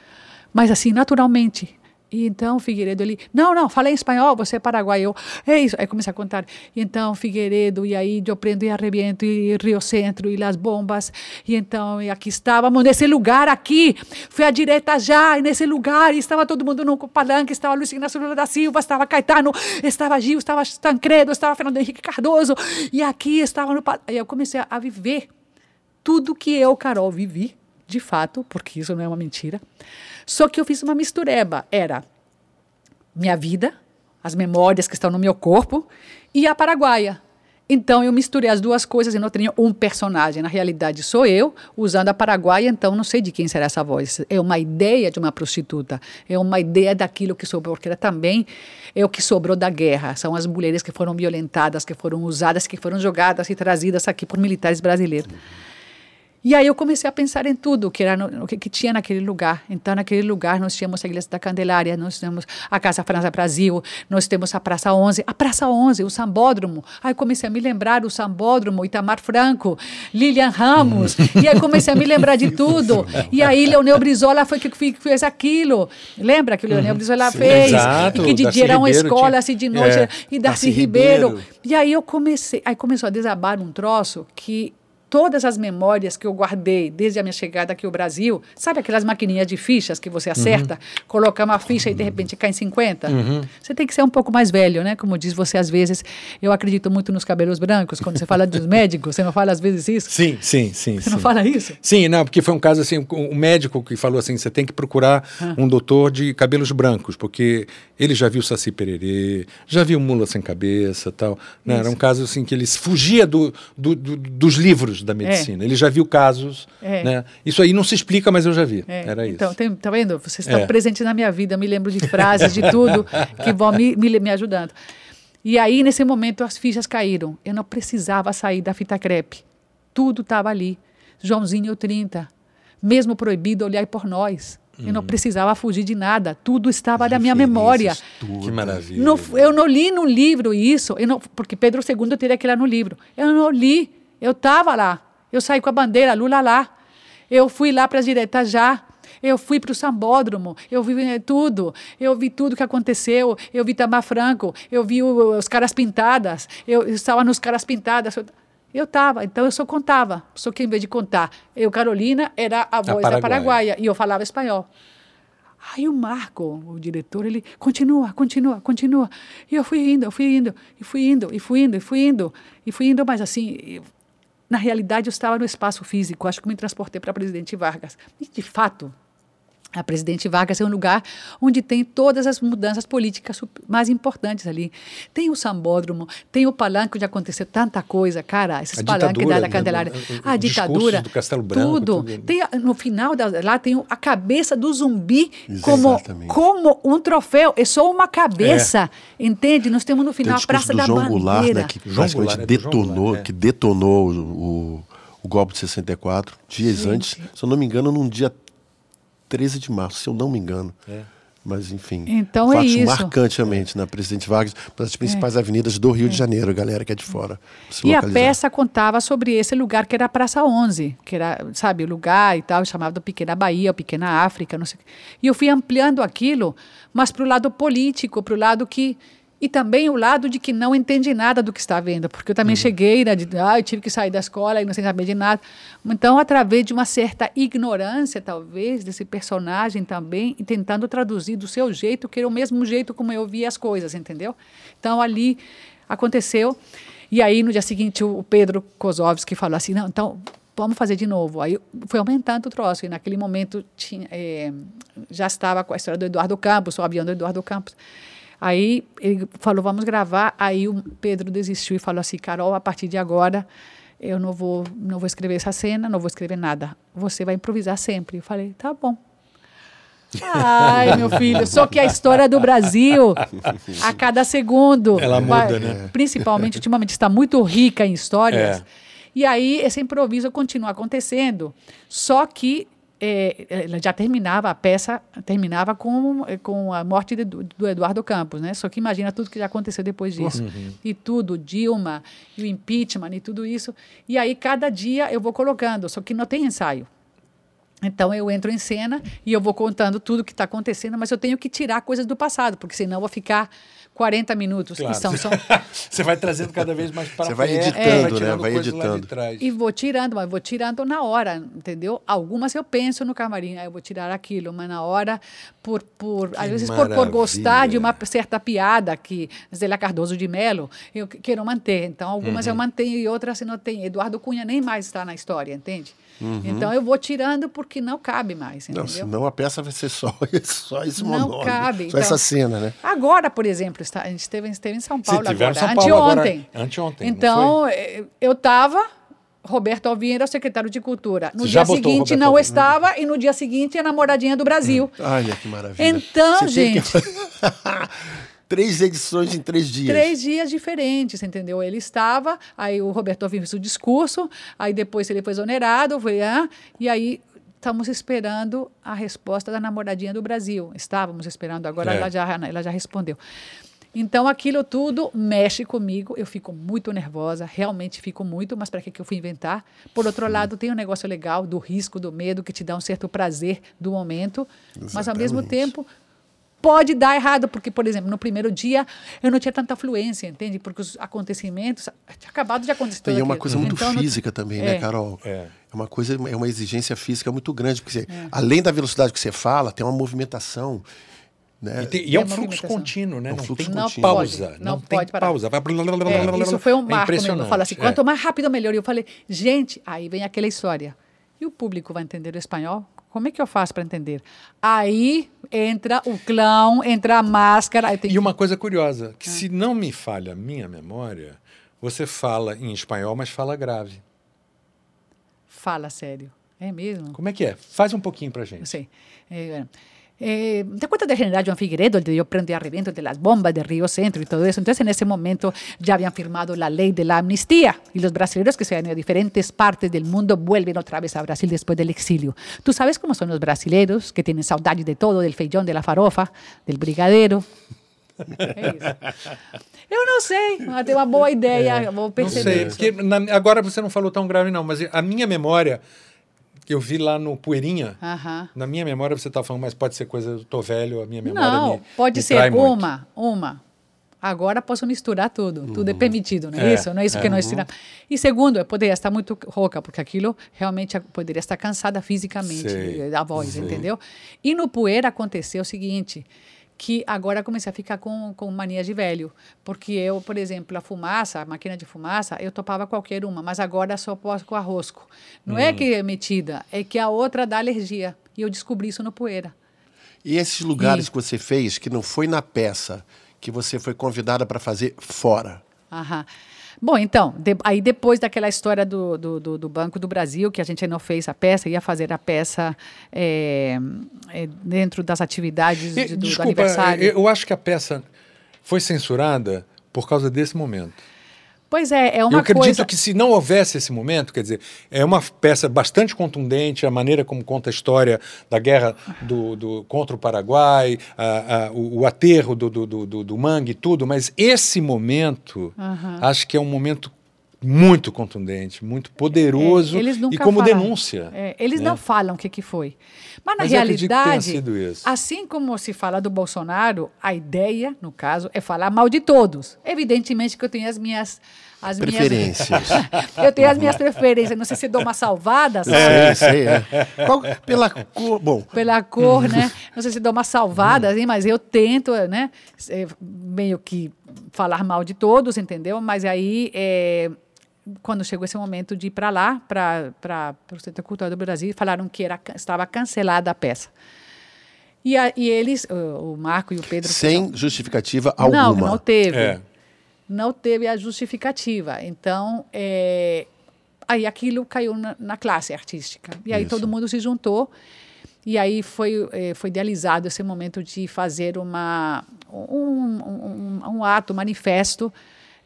Speaker 3: Mas assim, naturalmente. E então, Figueiredo, ele, não, não, falei espanhol, você é paraguaio. É isso. Aí comecei a contar. E então, Figueiredo, e aí eu prendo e arrebiento, e Rio Centro, e as bombas. E então, e aqui estávamos, nesse lugar aqui. Fui à direita já, e nesse lugar, e estava todo mundo no palanque, estava Luiz Inácio Lula da Silva, estava Caetano, estava Gil, estava Tancredo, estava Fernando Henrique Cardoso. E aqui estava no palanque. Aí eu comecei a viver tudo que eu, Carol, vivi, de fato, porque isso não é uma mentira. Só que eu fiz uma mistureba. Era minha vida, as memórias que estão no meu corpo, e a paraguaia. Então eu misturei as duas coisas e não tenho um personagem. Na realidade, sou eu usando a paraguaia, então não sei de quem será essa voz. É uma ideia de uma prostituta, é uma ideia daquilo que sobrou, porque também é o que sobrou da guerra. São as mulheres que foram violentadas, que foram usadas, que foram jogadas e trazidas aqui por militares brasileiros. E aí eu comecei a pensar em tudo que era no, que, que, tinha naquele lugar. Então, naquele lugar nós tínhamos a Igreja da Candelária, nós temos a Casa França Brasil, nós temos a Praça 11, a Praça 11, o Sambódromo. Aí comecei a me lembrar do Sambódromo, Itamar Franco, Lilian Ramos, e aí comecei a me lembrar de tudo. E aí Leonel Brizola foi que fez aquilo. Lembra que o Leonel uhum. Brizola Sim, fez?
Speaker 1: Exato,
Speaker 3: e que de dia era uma escola, assim de noite, é, e Darcy, Darcy Ribeiro. Ribeiro. E aí eu comecei, aí começou a desabar um troço que todas as memórias que eu guardei desde a minha chegada aqui ao Brasil, sabe aquelas maquininhas de fichas que você acerta, uhum. coloca uma ficha e de repente cai em 50? Uhum. Você tem que ser um pouco mais velho, né? Como diz você às vezes, eu acredito muito nos cabelos brancos, quando você fala dos médicos, você não fala às vezes isso?
Speaker 1: Sim, sim, sim.
Speaker 3: Você
Speaker 1: sim.
Speaker 3: não fala isso?
Speaker 1: Sim, não, porque foi um caso assim, um médico que falou assim, você tem que procurar ah. um doutor de cabelos brancos, porque ele já viu Saci Pererê, já viu Mula Sem Cabeça tal. Né? Era um caso assim que ele fugia do, do, do, dos livros da medicina. É. Ele já viu casos. É. Né? Isso aí não se explica, mas eu já vi. É. Era
Speaker 3: então,
Speaker 1: isso.
Speaker 3: Tem, tá vendo? Você está é. presente na minha vida. Me lembro de frases, de tudo que vão me, me, me ajudando. E aí, nesse momento, as fichas caíram. Eu não precisava sair da fita crepe. Tudo estava ali. Joãozinho 30. Mesmo proibido olhar por nós. Eu não precisava fugir de nada, tudo estava na minha memória.
Speaker 1: Tudo. Que maravilha.
Speaker 3: No, eu não li no livro isso, não, porque Pedro II teria que ir lá no livro. Eu não li, eu estava lá. Eu saí com a bandeira Lula lá. Eu fui lá para as diretas já. Eu fui para o Sambódromo, eu vi eh, tudo, eu vi tudo que aconteceu, eu vi Tamar Franco, eu vi o, os caras pintadas, eu, eu estava nos caras pintadas. Eu estava, então eu só contava, só que em vez de contar, eu, Carolina, era a voz a da Paraguaia e eu falava espanhol. Aí o Marco, o diretor, ele continua, continua, continua. E eu fui indo, eu fui indo, e fui indo, e fui indo, e fui indo, e fui indo, mas assim, na realidade, eu estava no espaço físico, acho que me transportei para Presidente Vargas. E, de fato, a Presidente Vargas é um lugar onde tem todas as mudanças políticas mais importantes ali. Tem o Sambódromo, tem o palanque onde aconteceu tanta coisa, cara, esses a palanques da, da Candelária. Né? a ditadura,
Speaker 1: do Castelo Branco,
Speaker 3: tudo. tudo. Tem, no final, da, lá tem a cabeça do zumbi como, como um troféu. É só uma cabeça, é. entende? Nós temos no final a Praça da
Speaker 2: João
Speaker 3: Bandeira.
Speaker 2: Goulart, né, que João Goulart, é detonou, Goulart, é. que detonou o, o golpe de 64, dias Gente. antes, se eu não me engano, num dia 13 de março, se eu não me engano. É. Mas, enfim,
Speaker 3: então é
Speaker 2: fatos
Speaker 3: é
Speaker 2: marcantemente na Presidente Vargas, das principais é. avenidas do Rio é. de Janeiro, galera que é de fora.
Speaker 3: E localizar. a peça contava sobre esse lugar que era a Praça 11, que era, sabe, o lugar e tal, chamado Pequena Bahia, Pequena África, não sei. E eu fui ampliando aquilo, mas para o lado político, para o lado que e também o lado de que não entende nada do que está vendo, porque eu também uhum. cheguei, né, de, ah, eu tive que sair da escola e não sei saber de nada. Então, através de uma certa ignorância, talvez, desse personagem também, e tentando traduzir do seu jeito, que era o mesmo jeito como eu via as coisas, entendeu? Então, ali aconteceu. E aí, no dia seguinte, o Pedro Kozovski falou assim: não, então vamos fazer de novo. Aí foi aumentando o troço, e naquele momento tinha, é, já estava com a história do Eduardo Campos, o avião do Eduardo Campos. Aí ele falou, vamos gravar. Aí o Pedro desistiu e falou assim, Carol, a partir de agora eu não vou, não vou escrever essa cena, não vou escrever nada. Você vai improvisar sempre. Eu falei, tá bom. Ai, meu filho, só que a história do Brasil, a cada segundo,
Speaker 1: ela muda, né?
Speaker 3: Principalmente, ultimamente, está muito rica em histórias. É. E aí, esse improviso continua acontecendo, só que é, ela já terminava a peça terminava com, com a morte de, do Eduardo Campos, né? Só que imagina tudo que já aconteceu depois disso uhum. e tudo Dilma e o impeachment e tudo isso e aí cada dia eu vou colocando, só que não tem ensaio. Então eu entro em cena e eu vou contando tudo que está acontecendo, mas eu tenho que tirar coisas do passado, porque senão eu vou ficar 40 minutos, claro. que são, são...
Speaker 1: Você vai trazendo cada vez mais para
Speaker 2: Você vai editando, é, né? Vai editando.
Speaker 3: E vou tirando, mas vou tirando na hora, entendeu? Algumas eu penso no camarim, aí eu vou tirar aquilo, mas na hora, por, por às vezes por, por, gostar de uma certa piada que Zélia Cardoso de Mello, eu quero manter. Então, algumas uhum. eu mantenho e outras eu não tenho. Eduardo Cunha nem mais está na história, entende? Uhum. Então, eu vou tirando porque que não cabe mais, entendeu?
Speaker 2: Não, senão a peça vai ser só, só esse
Speaker 3: Não
Speaker 2: monólogo.
Speaker 3: cabe,
Speaker 2: Só
Speaker 3: então-
Speaker 2: essa cena, né?
Speaker 3: Agora, por exemplo, está- a gente esteve, esteve em São Paulo agora,
Speaker 1: em São Paulo agora,
Speaker 3: anteontem.
Speaker 1: anteontem, não
Speaker 3: Então, eh, eu estava, Roberto Alvim era o secretário de Cultura. No
Speaker 1: Você
Speaker 3: dia seguinte não
Speaker 1: Alvim?
Speaker 3: estava e no dia seguinte a namoradinha do Brasil.
Speaker 2: Olha que maravilha.
Speaker 3: Então,
Speaker 2: Você
Speaker 3: gente-
Speaker 2: que- três edições em três dias.
Speaker 3: Três dias diferentes, entendeu? Ele estava, aí o Roberto Alvim fez o discurso, aí depois ele foi exonerado, foi, ah, e aí estamos esperando a resposta da namoradinha do Brasil. Estávamos esperando, agora
Speaker 1: É.
Speaker 3: ela, já, ela já respondeu. Então, aquilo tudo mexe comigo, eu fico muito nervosa, realmente fico muito, mas para que, que eu fui inventar? Por outro lado, tem um negócio legal do risco, do medo, que te dá um certo prazer do momento, mas ao mesmo
Speaker 2: Exatamente.
Speaker 3: tempo pode dar errado, porque, por exemplo, no primeiro dia eu não tinha tanta fluência, entende? Porque os acontecimentos tinha acabado de acontecer.
Speaker 2: E é uma
Speaker 3: aquilo.
Speaker 2: coisa muito
Speaker 3: Então, não-
Speaker 2: física também, né,
Speaker 3: É.
Speaker 2: Carol?
Speaker 1: É.
Speaker 2: uma coisa, é uma exigência física muito grande, porque você, além da velocidade que você fala, tem uma movimentação. Né?
Speaker 1: E, tem- e é um fluxo contínuo, né?
Speaker 2: É um
Speaker 1: não
Speaker 2: fluxo
Speaker 1: tem
Speaker 2: contínuo.
Speaker 1: pausa.
Speaker 3: Não
Speaker 1: Não,
Speaker 3: pode, não parar.
Speaker 1: pausa. Vai...
Speaker 3: É, isso foi um
Speaker 1: É
Speaker 3: marco mesmo.
Speaker 1: Impressionante.
Speaker 3: falo assim,
Speaker 1: É.
Speaker 3: quanto mais rápido, melhor. E eu falei, gente, aí vem aquela história. E o público vai entender o espanhol? Como é que eu faço para entender? Aí entra o clown, entra a máscara.
Speaker 1: E uma coisa curiosa,
Speaker 3: Ah.
Speaker 1: que se não me falha a minha memória, você fala em espanhol, mas fala grave.
Speaker 3: Fala sério. É mesmo?
Speaker 1: Como é que é? Faz um pouquinho pra gente.
Speaker 3: Sí. Eh, bueno. Eh, ¿Te acuerdas del general Joan Figueredo, el de yo prende a reviento de las bombas de Río Centro y todo eso? Entonces, en ese momento ya habían firmado la ley de la amnistía y los brasileños que se han ido a diferentes partes del mundo vuelven otra vez a Brasil después del exilio. ¿Tú sabes cómo son los brasileños que tienen saudade de todo, del feijão, de la farofa, del brigadeiro? É isso. Eu não sei, mas tem uma boa ideia, vou
Speaker 1: Não
Speaker 3: perceber
Speaker 1: sei,
Speaker 3: isso.
Speaker 1: porque na- agora você não falou tão grave não, mas a minha memória, eu vi lá no Poeirinha,
Speaker 3: Aham.
Speaker 1: na minha memória você está falando, mas pode ser coisa, eu tô velho, a minha memória
Speaker 3: Não,
Speaker 1: me,
Speaker 3: pode
Speaker 1: me
Speaker 3: ser
Speaker 1: trai muito.
Speaker 3: uma, uma. Agora posso misturar tudo. Tudo é permitido, não é,
Speaker 1: É,
Speaker 3: isso? Não é isso
Speaker 1: é.
Speaker 3: que nós tiramos. E segundo, eu poderia estar muito rouca, porque aquilo realmente poderia estar cansada fisicamente
Speaker 1: Sei,
Speaker 3: da voz,
Speaker 1: sei.
Speaker 3: entendeu? E no Poeira aconteceu o seguinte, que agora comecei a ficar com, com mania de velho. Porque eu, por exemplo, a fumaça, a máquina de fumaça, eu topava qualquer uma, mas agora só posso com a rosco. Não
Speaker 1: Hum.
Speaker 3: é que é metida, é que a outra dá alergia. E eu descobri isso no Poeira.
Speaker 2: E esses lugares
Speaker 3: E-
Speaker 2: que você fez, que não foi na peça, que você foi convidada para fazer fora.
Speaker 3: Aham. Bom, então, de- aí depois daquela história do, do, do- do Banco do Brasil, que a gente não fez a peça, ia fazer a peça é, é, dentro das atividades
Speaker 1: E,
Speaker 3: de- do, do
Speaker 1: desculpa,
Speaker 3: aniversário.
Speaker 1: eu acho que a peça foi censurada por causa desse momento.
Speaker 3: Pois é, é uma
Speaker 1: eu acredito
Speaker 3: coisa...
Speaker 1: que se não houvesse esse momento, quer dizer, é uma peça bastante contundente, a maneira como conta a história da guerra do, do- contra o Paraguai, a- a- o, o aterro do, do, do, do- mangue e tudo, mas esse momento, acho que é um momento muito contundente, muito poderoso
Speaker 3: É, eles
Speaker 1: e como
Speaker 3: falam.
Speaker 1: denúncia.
Speaker 3: É, eles
Speaker 1: né?
Speaker 3: não falam o que, que foi. Mas, na
Speaker 1: Mas
Speaker 3: realidade, assim como se fala do Bolsonaro, a ideia, no caso, é falar mal de todos. Evidentemente que eu tenho as minhas... As
Speaker 2: Preferências.
Speaker 3: Minhas, eu tenho as minhas preferências. Não sei se dou uma salvada, sabe?
Speaker 2: Sei. É. Qual- pela cor. Bom,
Speaker 3: pela cor, né? Não sei se dou uma salvada, assim, mas eu tento, né? Meio que falar mal de todos, entendeu? Mas aí, eh, quando chegou esse momento de ir para lá, para o Centro Cultural do Brasil, falaram que era, estava cancelada a peça. E, a- e eles, o Marco e o Pedro...
Speaker 2: sem justificativa
Speaker 3: Não,
Speaker 2: alguma.
Speaker 3: não teve.
Speaker 1: É.
Speaker 3: Não teve a justificativa. Então, é, aí aquilo caiu na, na classe artística. E aí
Speaker 2: Isso.
Speaker 3: todo mundo se juntou. E aí foi, eh, foi idealizado esse momento de fazer uma, um, um, um- ato, um manifesto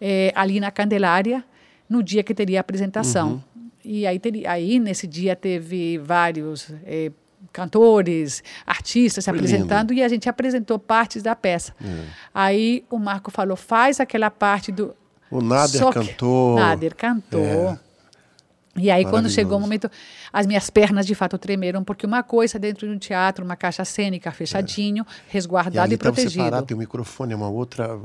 Speaker 3: eh, ali na Candelária, no dia que teria a apresentação. E aí, aí, nesse dia, teve vários eh, cantores, artistas se apresentando e a gente apresentou partes da peça. Aí o Marco falou: faz aquela parte do.
Speaker 2: O Nader
Speaker 3: Só que-
Speaker 2: cantou.
Speaker 3: Nader cantou. E aí, quando chegou o momento, as minhas pernas de fato tremeram, porque uma coisa dentro de um teatro, uma caixa cênica, fechadinho,
Speaker 2: E
Speaker 3: resguardado
Speaker 2: ali
Speaker 3: e, protegido.
Speaker 2: separado, tem um microfone, é uma outra.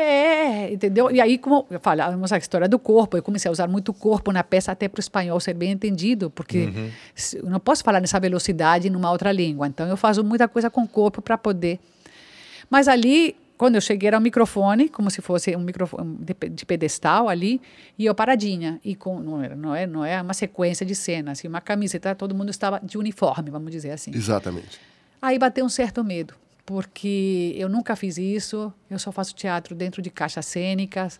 Speaker 3: É, entendeu? E aí, como falávamos a história do corpo, eu comecei a usar muito o corpo na peça até para o espanhol ser bem entendido, porque
Speaker 1: Uhum.
Speaker 3: eu não posso falar nessa velocidade numa outra língua. Então, eu faço muita coisa com o corpo para poder. Mas ali, quando eu cheguei era um microfone, como se fosse um microfone de, de pedestal ali, e eu paradinha. E com, não, era, não, é, não é uma sequência de cenas, assim, uma camiseta, todo mundo estava de uniforme, vamos dizer assim.
Speaker 2: Exatamente.
Speaker 3: Aí bateu um certo medo, porque eu nunca fiz isso, eu só faço teatro dentro de caixas cênicas,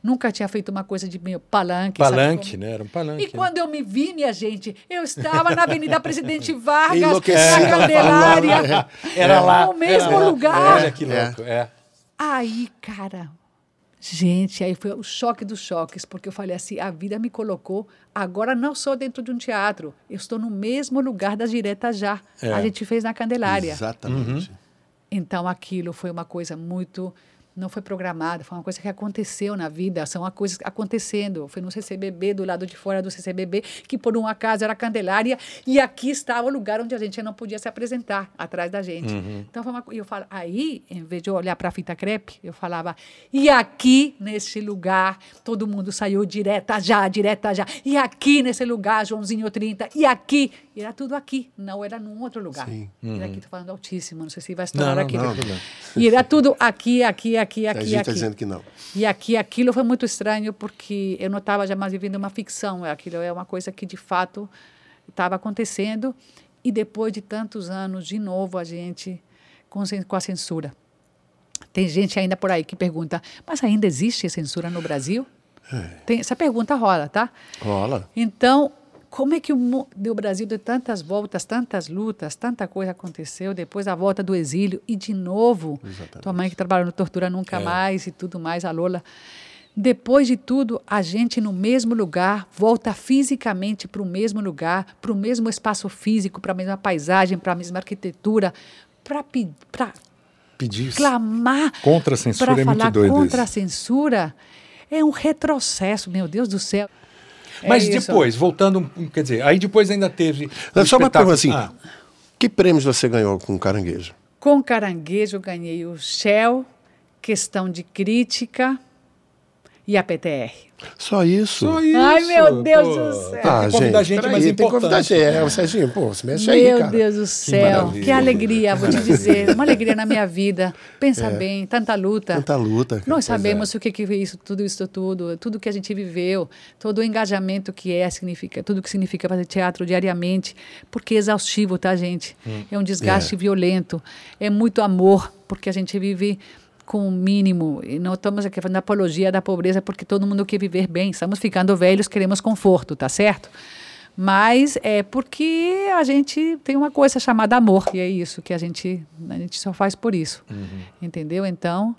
Speaker 3: nunca tinha feito uma coisa de meio palanque.
Speaker 1: Palanque, né? Era um palanque.
Speaker 3: E quando eu me vi, minha gente, eu estava na Avenida Presidente Vargas, na Candelária,
Speaker 1: Era lá.
Speaker 3: no mesmo
Speaker 1: era
Speaker 3: lugar.
Speaker 1: Olha que louco. É.
Speaker 3: Aí, cara, gente, aí foi o choque dos choques, porque eu falei assim, a vida me colocou, agora não sou dentro de um teatro, eu estou no mesmo lugar das diretas já.
Speaker 1: É.
Speaker 3: A gente fez na Candelária.
Speaker 2: Exatamente.
Speaker 3: Então aquilo foi uma coisa muito não foi programada, foi uma coisa que aconteceu na vida, são coisas acontecendo. Foi no CCBB, do lado de fora do CCBB, que por um acaso era Candelária, e aqui estava o lugar onde a gente não podia se apresentar, atrás da gente. Então foi uma eu falo, aí, em vez de eu olhar para a fita crepe, eu falava, e aqui nesse lugar, todo mundo saiu direta já, direta já. E aqui nesse lugar, Joãozinho 30, e aqui, e era tudo aqui, não era num outro lugar.
Speaker 2: Sim.
Speaker 3: Era aqui, tô falando altíssimo, não sei se vai estourar
Speaker 1: Não, não,
Speaker 3: aqui.
Speaker 1: não, não.
Speaker 3: E era tudo aqui, aqui, aqui,
Speaker 2: a
Speaker 3: aqui,
Speaker 2: gente está
Speaker 3: aqui.
Speaker 2: dizendo que não.
Speaker 3: E aqui, aquilo foi muito estranho, porque eu não estava jamais vivendo uma ficção. Aquilo é uma coisa que, de fato, estava acontecendo. E depois de tantos anos, de novo, a gente com, com a censura. Tem gente ainda por aí que pergunta, mas ainda existe censura no Brasil? Tem, essa pergunta rola, tá?
Speaker 2: Rola.
Speaker 3: Então, como é que o, o Brasil deu tantas voltas, tantas lutas, tanta coisa aconteceu depois da volta do exílio e de novo
Speaker 2: Exatamente.
Speaker 3: tua mãe que trabalhou no Tortura Nunca Mais e tudo mais, a Lola. Depois de tudo, a gente no mesmo lugar volta fisicamente para o mesmo lugar, para o mesmo espaço físico, para a mesma paisagem, para a mesma arquitetura, para
Speaker 1: Pedir
Speaker 3: clamar
Speaker 1: contra a censura
Speaker 3: para
Speaker 1: é
Speaker 3: falar contra a censura. É um retrocesso, meu Deus do céu. É
Speaker 1: Mas
Speaker 3: isso.
Speaker 1: depois, voltando, um- quer dizer, aí depois ainda teve. o
Speaker 2: Só uma pergunta assim:
Speaker 1: Ah,
Speaker 2: que prêmios você ganhou com o caranguejo?
Speaker 3: Com caranguejo, eu ganhei o Shell, questão de crítica e a PTR.
Speaker 2: Só isso?
Speaker 1: só isso.
Speaker 3: Ai, meu Deus
Speaker 1: pô.
Speaker 3: do céu.
Speaker 1: Tem que
Speaker 2: Ah,
Speaker 1: convidar
Speaker 2: gente,
Speaker 1: gente mais
Speaker 2: tem que convidar gente. É, o Serginho, pô, se mexe aí,
Speaker 3: Meu. Deus do céu, que,
Speaker 1: maravilha.
Speaker 3: alegria, vou te dizer, uma alegria na minha vida. Pensa bem, tanta luta.
Speaker 2: É. Tanta luta. cara.
Speaker 3: Nós sabemos o que que é isso, tudo isso tudo, tudo que a gente viveu, todo o engajamento que é significa, tudo que significa fazer teatro diariamente, porque é exaustivo, tá, gente? É um desgaste
Speaker 2: É.
Speaker 3: violento, é muito amor, porque a gente vive com o mínimo. E não estamos aqui fazendo apologia da pobreza, porque todo mundo quer viver bem. Estamos ficando velhos, queremos conforto, tá certo? Mas é porque a gente tem uma coisa chamada amor, e é isso que a gente, a gente só faz por isso. Entendeu? Então,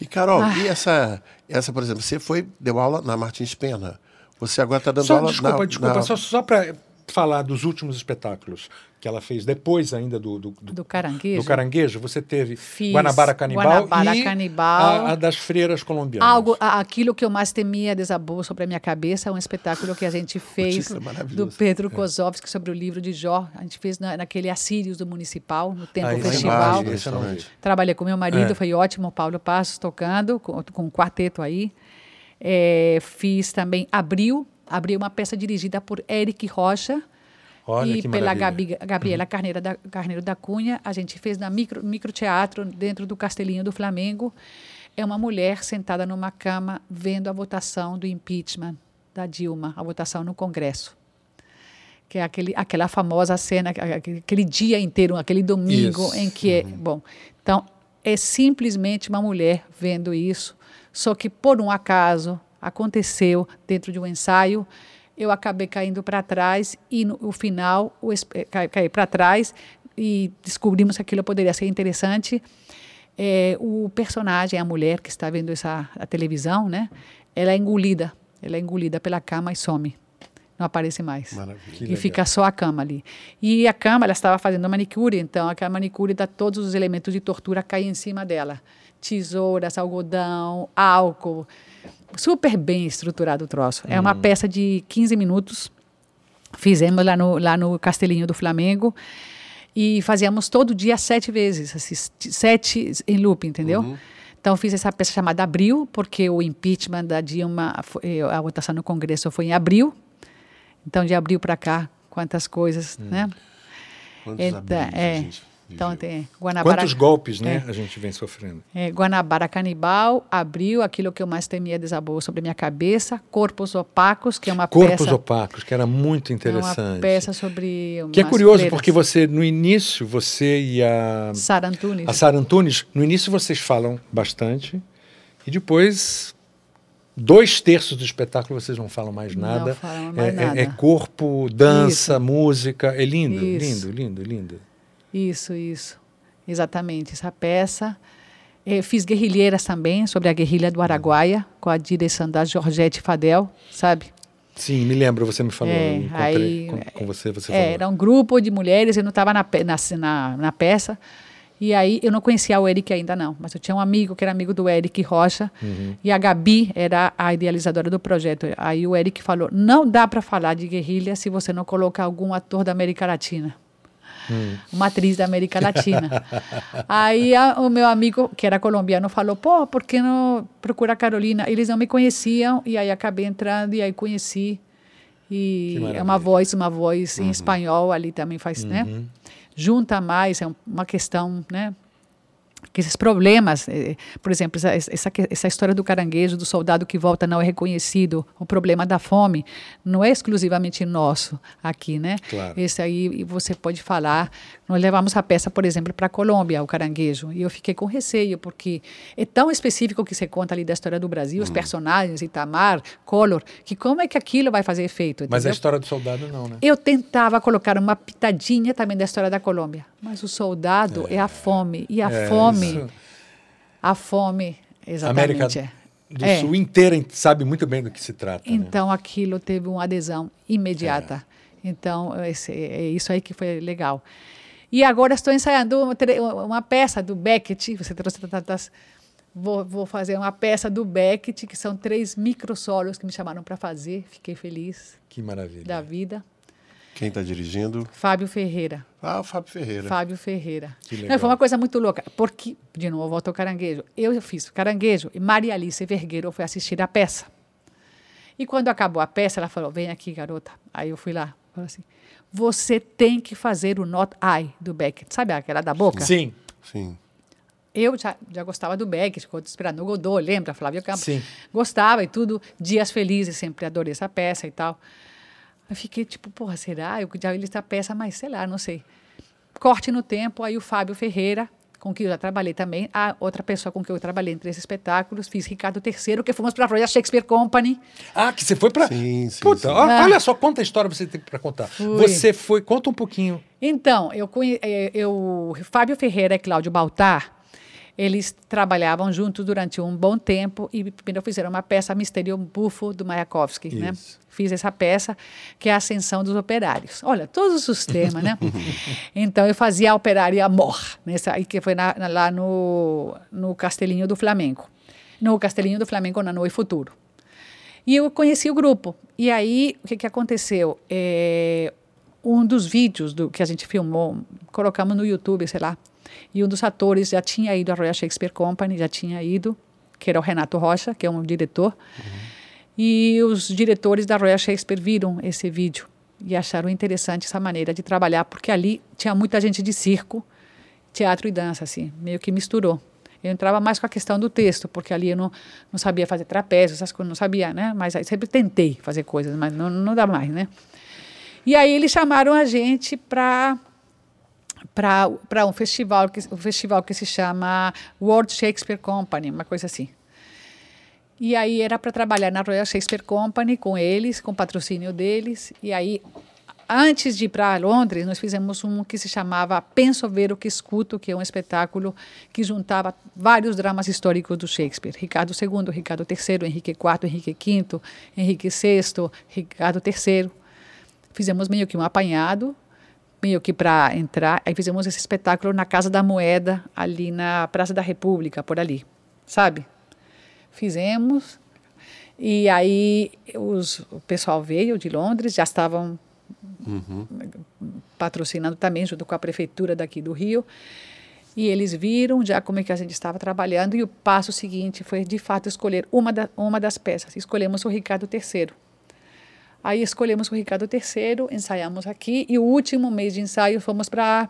Speaker 2: E, Carol,
Speaker 3: Ah.
Speaker 2: e essa, essa, por exemplo, você foi, deu aula na Martins Pena. Você agora está dando
Speaker 1: Só,
Speaker 2: aula
Speaker 1: desculpa,
Speaker 2: na,
Speaker 1: desculpa,
Speaker 2: na-
Speaker 1: só, só para falar dos últimos espetáculos que ela fez depois ainda do, do, do-
Speaker 3: do caranguejo.
Speaker 1: do Caranguejo, você teve
Speaker 3: Fiz
Speaker 1: Guanabara Canibal
Speaker 3: Guanabara
Speaker 1: e
Speaker 3: Canibal.
Speaker 1: A, a das freiras colombianas.
Speaker 3: Algo, a- aquilo que eu mais temia desabou sobre a minha cabeça, um espetáculo que a gente fez
Speaker 2: é
Speaker 3: do. Pedro Kozovski sobre o livro de Jó. A gente fez na, naquele Assírios do Municipal, no Tempo
Speaker 1: Ah, é
Speaker 3: Festival.
Speaker 1: vi.
Speaker 3: Trabalhei com meu marido,
Speaker 1: É.
Speaker 3: foi ótimo, Paulo Passos tocando, com, com um quarteto aí. É, fiz também Abril, Abril uma peça dirigida por Eric Rocha
Speaker 1: Olha
Speaker 3: e pela. Gabi, Gabriela Carneiro, da, Carneiro da Cunha. A gente fez na micro, microteatro dentro do Castelinho do Flamengo. É uma mulher sentada numa cama vendo a votação do impeachment da Dilma, a votação no Congresso. Que é aquele, aquela famosa cena, aquele, dia inteiro, aquele domingo
Speaker 1: Isso.
Speaker 3: em que é. Bom, então, é simplesmente uma mulher vendo isso, só que por um acaso aconteceu dentro de um ensaio, eu acabei caindo para trás e no, no final o, eh, cai, caí para trás e descobrimos que aquilo poderia ser interessante. É, o personagem, a mulher que está vendo essa a televisão, né? Ela é engolida, ela é engolida pela cama e some, não aparece mais.
Speaker 2: Maravilha.
Speaker 3: E
Speaker 1: legal.
Speaker 3: fica só a cama ali. E a cama, ela estava fazendo manicure, então aquela manicure dá todos os elementos de tortura caem em cima dela. Tesouras, algodão, álcool. Super bem estruturado o troço. É uma peça de 15 minutos. Fizemos lá no, lá no Castelinho do Flamengo. E fazíamos todo dia sete vezes, assim, sete em loop, entendeu? Então fiz essa peça chamada Abril, porque o impeachment da Dilma, foi- a votação no Congresso foi em abril. Então de abril para cá, quantas coisas, né?
Speaker 2: Quantos
Speaker 3: Então, é.
Speaker 2: gente?
Speaker 3: Então tem Guanabara.
Speaker 1: Quantos golpes, né, a gente vem sofrendo?
Speaker 3: É, Guanabara Canibal, Abril, aquilo que eu mais temia desabou sobre minha cabeça, Corpos Opacos, que é uma
Speaker 1: Corpos
Speaker 3: peça...
Speaker 1: Opacos, que era muito
Speaker 3: é
Speaker 1: interessante.
Speaker 3: uma peça sobre
Speaker 1: Que é curioso,
Speaker 3: freiras.
Speaker 1: porque você, no início, você e a,
Speaker 3: Sara Antunes.
Speaker 1: a Sara Antunes, no início vocês falam bastante, e depois, dois terços do espetáculo vocês não falam mais
Speaker 3: Não
Speaker 1: nada.
Speaker 3: falam
Speaker 1: é,
Speaker 3: mais
Speaker 1: é-
Speaker 3: nada.
Speaker 1: é corpo, dança,
Speaker 3: Isso.
Speaker 1: música. É lindo,
Speaker 3: Isso.
Speaker 1: lindo, lindo, lindo.
Speaker 3: Isso, isso. Exatamente, essa peça. Eh, fiz guerrilheiras também, sobre a guerrilha do Araguaia, com a direção da Georgette Fadel, sabe?
Speaker 1: Sim, me lembro, você me falou.
Speaker 3: É, aí-
Speaker 1: com, com você, você
Speaker 3: É, era um grupo de mulheres, eu não estava na, na, na peça. E aí eu não conhecia o Eric ainda não, mas eu tinha um amigo que era amigo do Eric Rocha
Speaker 1: Uhum.
Speaker 3: e a Gabi era a idealizadora do projeto. Aí o Eric falou: "Não dá para falar de guerrilha se você não colocar algum ator da América Latina".
Speaker 1: Hum.
Speaker 3: Uma atriz da América Latina. aí a- o meu amigo, que era colombiano, falou: pô, por que não procura a Carolina? Eles não me conheciam, e aí acabei entrando, e aí conheci. E é uma voz, uma voz em espanhol ali também faz, né? Junta mais, é um- uma questão, né? Que esses problemas, eh, por exemplo, essa, essa, essa história do caranguejo, do soldado que volta não é reconhecido, o problema da fome, não é exclusivamente nosso aqui, né?
Speaker 1: Claro.
Speaker 3: Esse aí você pode falar. Nós levamos a peça, por exemplo, para a Colômbia, o caranguejo, e eu fiquei com receio, porque é tão específico que você conta ali da história do Brasil,
Speaker 1: Hum.
Speaker 3: os personagens, Itamar, Collor, que como é que aquilo vai fazer efeito?
Speaker 1: Mas a
Speaker 3: entendeu?
Speaker 1: história do soldado não, né?
Speaker 3: Eu tentava colocar uma pitadinha também da história da Colômbia, mas o soldado é, a fome, e a
Speaker 1: É,
Speaker 3: fome,
Speaker 1: isso-
Speaker 3: a fome,
Speaker 1: A
Speaker 3: exatamente.
Speaker 1: América do
Speaker 3: É.
Speaker 1: Sul inteira sabe muito bem do que se trata. né?
Speaker 3: Então aquilo teve uma adesão imediata.
Speaker 1: É.
Speaker 3: Então esse- é isso aí que foi legal. E agora estou ensaiando uma, uma peça do Beckett. Você trouxe tantas. Vou, vou fazer uma peça do Beckett, que são três microsolos que me chamaram para fazer. Fiquei feliz
Speaker 1: Que maravilha.
Speaker 3: da vida.
Speaker 2: Quem está dirigindo?
Speaker 3: Fábio Ferreira.
Speaker 2: Ah, o Fábio Ferreira.
Speaker 3: Fábio Ferreira.
Speaker 1: Que
Speaker 3: Não,
Speaker 1: legal.
Speaker 3: foi uma coisa muito louca, porque, de novo, volta ao caranguejo. Eu fiz caranguejo e Maria Alice Vergueiro foi assistir a peça. E quando acabou a peça, ela falou: Vem aqui, garota. Aí eu fui lá. Falou assim: Você tem que fazer o Not I do Beckett. Sabe aquela da boca?
Speaker 1: Sim,
Speaker 2: Sim.
Speaker 3: Eu já, já gostava do Beckett, quando esperando o Godot, lembra? Flávio Campos.
Speaker 1: Sim.
Speaker 3: Gostava e tudo. Dias Felizes, sempre adorei essa peça e tal. Eu fiquei tipo, porra, será? Eu já li essa peça, mas sei lá, não sei. Corte no tempo, aí o Fábio Ferreira, com quem eu já trabalhei também, a outra pessoa com quem eu trabalhei em três espetáculos, fiz Ricardo III, que fomos para a Royal Shakespeare Company.
Speaker 1: Ah, que você foi pra.
Speaker 2: Sim, sim,
Speaker 1: Puta,
Speaker 2: sim.
Speaker 1: ó,
Speaker 3: Ah.
Speaker 1: olha só quanta história você tem pra contar.
Speaker 3: Fui.
Speaker 1: Você foi. Conta um pouquinho.
Speaker 3: Então, eu, conhe- eh, eu Fábio Ferreira e Cláudio Baltar, eles trabalhavam juntos durante um bom tempo e primeiro fizeram uma peça Mistério Bufo do Mayakovsky, né?
Speaker 1: Isso.
Speaker 3: Fiz essa peça que é a Ascensão dos Operários. Olha, todos os temas, né? então eu fazia a Operária Amor, nessa aí que foi na- na- lá no no Castelinho do Flamengo. No Castelinho do Flamengo na Noite Futuro. E eu conheci o grupo. E aí, o que, que aconteceu? É, um dos vídeos do, que a gente filmou, colocamos no YouTube, sei lá, e um dos atores já tinha ido à Royal Shakespeare Company, já tinha ido, que era o Renato Rocha, que é um diretor. E os diretores da Royal Shakespeare viram esse vídeo e acharam interessante essa maneira de trabalhar, porque ali tinha muita gente de circo, teatro e dança, assim, meio que misturou. Eu entrava mais com a questão do texto, porque ali eu não, não sabia fazer trapézio, essas coisas, não sabia, né? Mas aí sempre tentei fazer coisas, mas não, não dá mais, né? E aí eles chamaram a gente para para um festival que um festival que se chama World Shakespeare Company, uma coisa assim. E aí era para trabalhar na Royal Shakespeare Company com eles, com patrocínio deles. E aí, antes de ir para Londres, nós fizemos um que se chamava Penso Ver o que Escuto, que é um espetáculo que juntava vários dramas históricos do Shakespeare. Ricardo II, Ricardo III, Henrique IV, Henrique V, Henrique VI, Ricardo III. Fizemos meio que um apanhado, meio que para entrar. Aí fizemos esse espetáculo na Casa da Moeda, ali na Praça da República, por ali, sabe? Fizemos. E aí os, o pessoal veio de Londres, já estavam patrocinando também, junto com a prefeitura daqui do Rio. E eles viram já como é que a gente estava trabalhando. E o passo seguinte foi, de fato, escolher uma, da, uma das peças. Escolhemos o Ricardo III. Aí escolhemos o Ricardo III, ensaiamos aqui. E o último mês de ensaio fomos para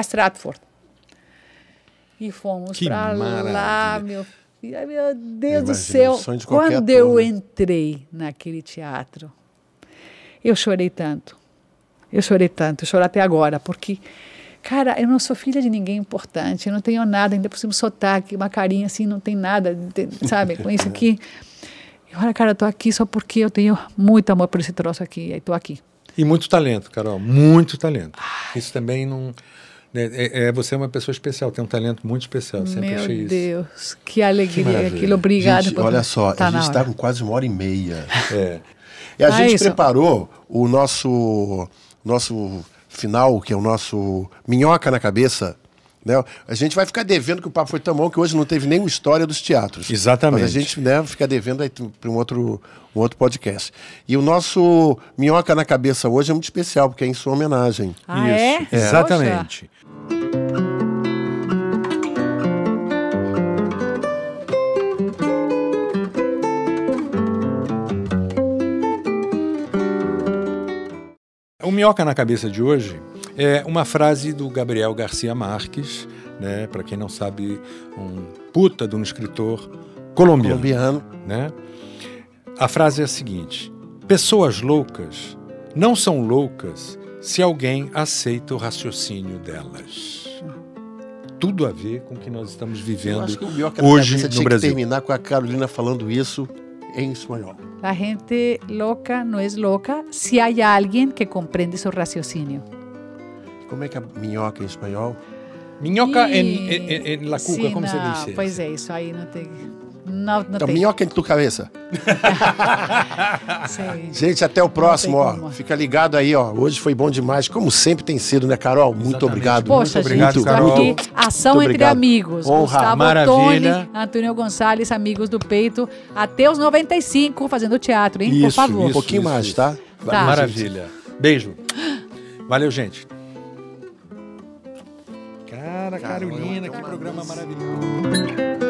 Speaker 3: Stratford. E fomos pra lá, meu filho. Ai, Meu Deus do
Speaker 2: Imagina,
Speaker 3: céu.
Speaker 2: o sonho de
Speaker 3: Quando
Speaker 2: ator,
Speaker 3: eu
Speaker 2: né?
Speaker 3: entrei naquele teatro, eu chorei tanto. Eu chorei tanto, eu choro até agora, porque, cara, eu não sou filha de ninguém importante, eu não tenho nada, ainda por cima sotaque, uma carinha assim, não tem nada, sabe, com isso aqui. E olha, cara, eu tô aqui só porque eu tenho muito amor por esse troço aqui, aí tô aqui.
Speaker 1: E muito talento, Carol, muito talento. Isso também não. né, É, é- você é uma pessoa especial, tem um talento muito especial. Eu sempre
Speaker 3: Meu
Speaker 1: achei isso.
Speaker 3: Deus, que alegria,
Speaker 1: maravilha.
Speaker 3: aquilo, obrigada.
Speaker 2: Gente,
Speaker 3: por-
Speaker 2: olha só,
Speaker 3: tá
Speaker 2: a gente está com quase uma hora e meia.
Speaker 1: É.
Speaker 2: E a
Speaker 3: Ah,
Speaker 2: gente
Speaker 3: isso.
Speaker 2: preparou o nosso, nosso final, que é o nosso Minhoca na Cabeça. Né? A gente vai ficar devendo que o papo foi tão bom que hoje não teve nenhuma história dos teatros.
Speaker 1: Exatamente.
Speaker 2: Mas a gente né, fica devendo para um outro, um outro podcast. E o nosso Minhoca na Cabeça hoje é muito especial, porque é em sua homenagem.
Speaker 3: Ah, é?
Speaker 1: Isso, exatamente. O Minhoca na Cabeça de hoje é uma frase do Gabriel Garcia Marques, né? para quem não sabe, um puta de um escritor colombiano
Speaker 2: Colombiano.
Speaker 1: né? A frase é a seguinte: pessoas loucas não são loucas se alguém aceita o raciocínio delas. Tudo a ver com o que nós estamos
Speaker 2: Eu
Speaker 1: vivendo
Speaker 2: acho que o Minhoca na
Speaker 1: hoje no
Speaker 2: tinha que
Speaker 1: Brasil.
Speaker 2: terminar com a Carolina falando isso em espanhol.
Speaker 3: La gente loca no es loca si hay alguien que comprende su raciocinio.
Speaker 2: Como é que é minhoca em espanhol?
Speaker 1: Minhoca
Speaker 3: Y-
Speaker 1: en, en- en- en la cuca,
Speaker 3: Sí,
Speaker 1: como se dice?
Speaker 3: Pois é, isso aí não tem. Não, não
Speaker 2: Então,
Speaker 3: tem.
Speaker 2: minhoca em tua cabeça. Gente, até o próximo, ó. Fica ligado aí, ó. Hoje foi bom demais, como sempre tem sido, né, Carol? Muito
Speaker 1: Exatamente.
Speaker 2: obrigado.
Speaker 3: Poxa,
Speaker 1: Muito obrigado,
Speaker 3: gente,
Speaker 1: Carol.
Speaker 3: estou aqui. Ação
Speaker 2: Muito
Speaker 3: entre
Speaker 2: obrigado.
Speaker 3: amigos.
Speaker 2: Honra.
Speaker 3: Gustavo
Speaker 1: Maravilha.
Speaker 3: Tony, Antônio Gonçalves, amigos do peito. Até os 95 fazendo teatro, hein? Por
Speaker 1: Isso,
Speaker 3: favor.
Speaker 2: Um
Speaker 1: isso.
Speaker 2: pouquinho mais, tá?
Speaker 3: Tá.
Speaker 1: Maravilha. Beijo. Valeu, gente. Cara, Carolina, que programa maravilhoso.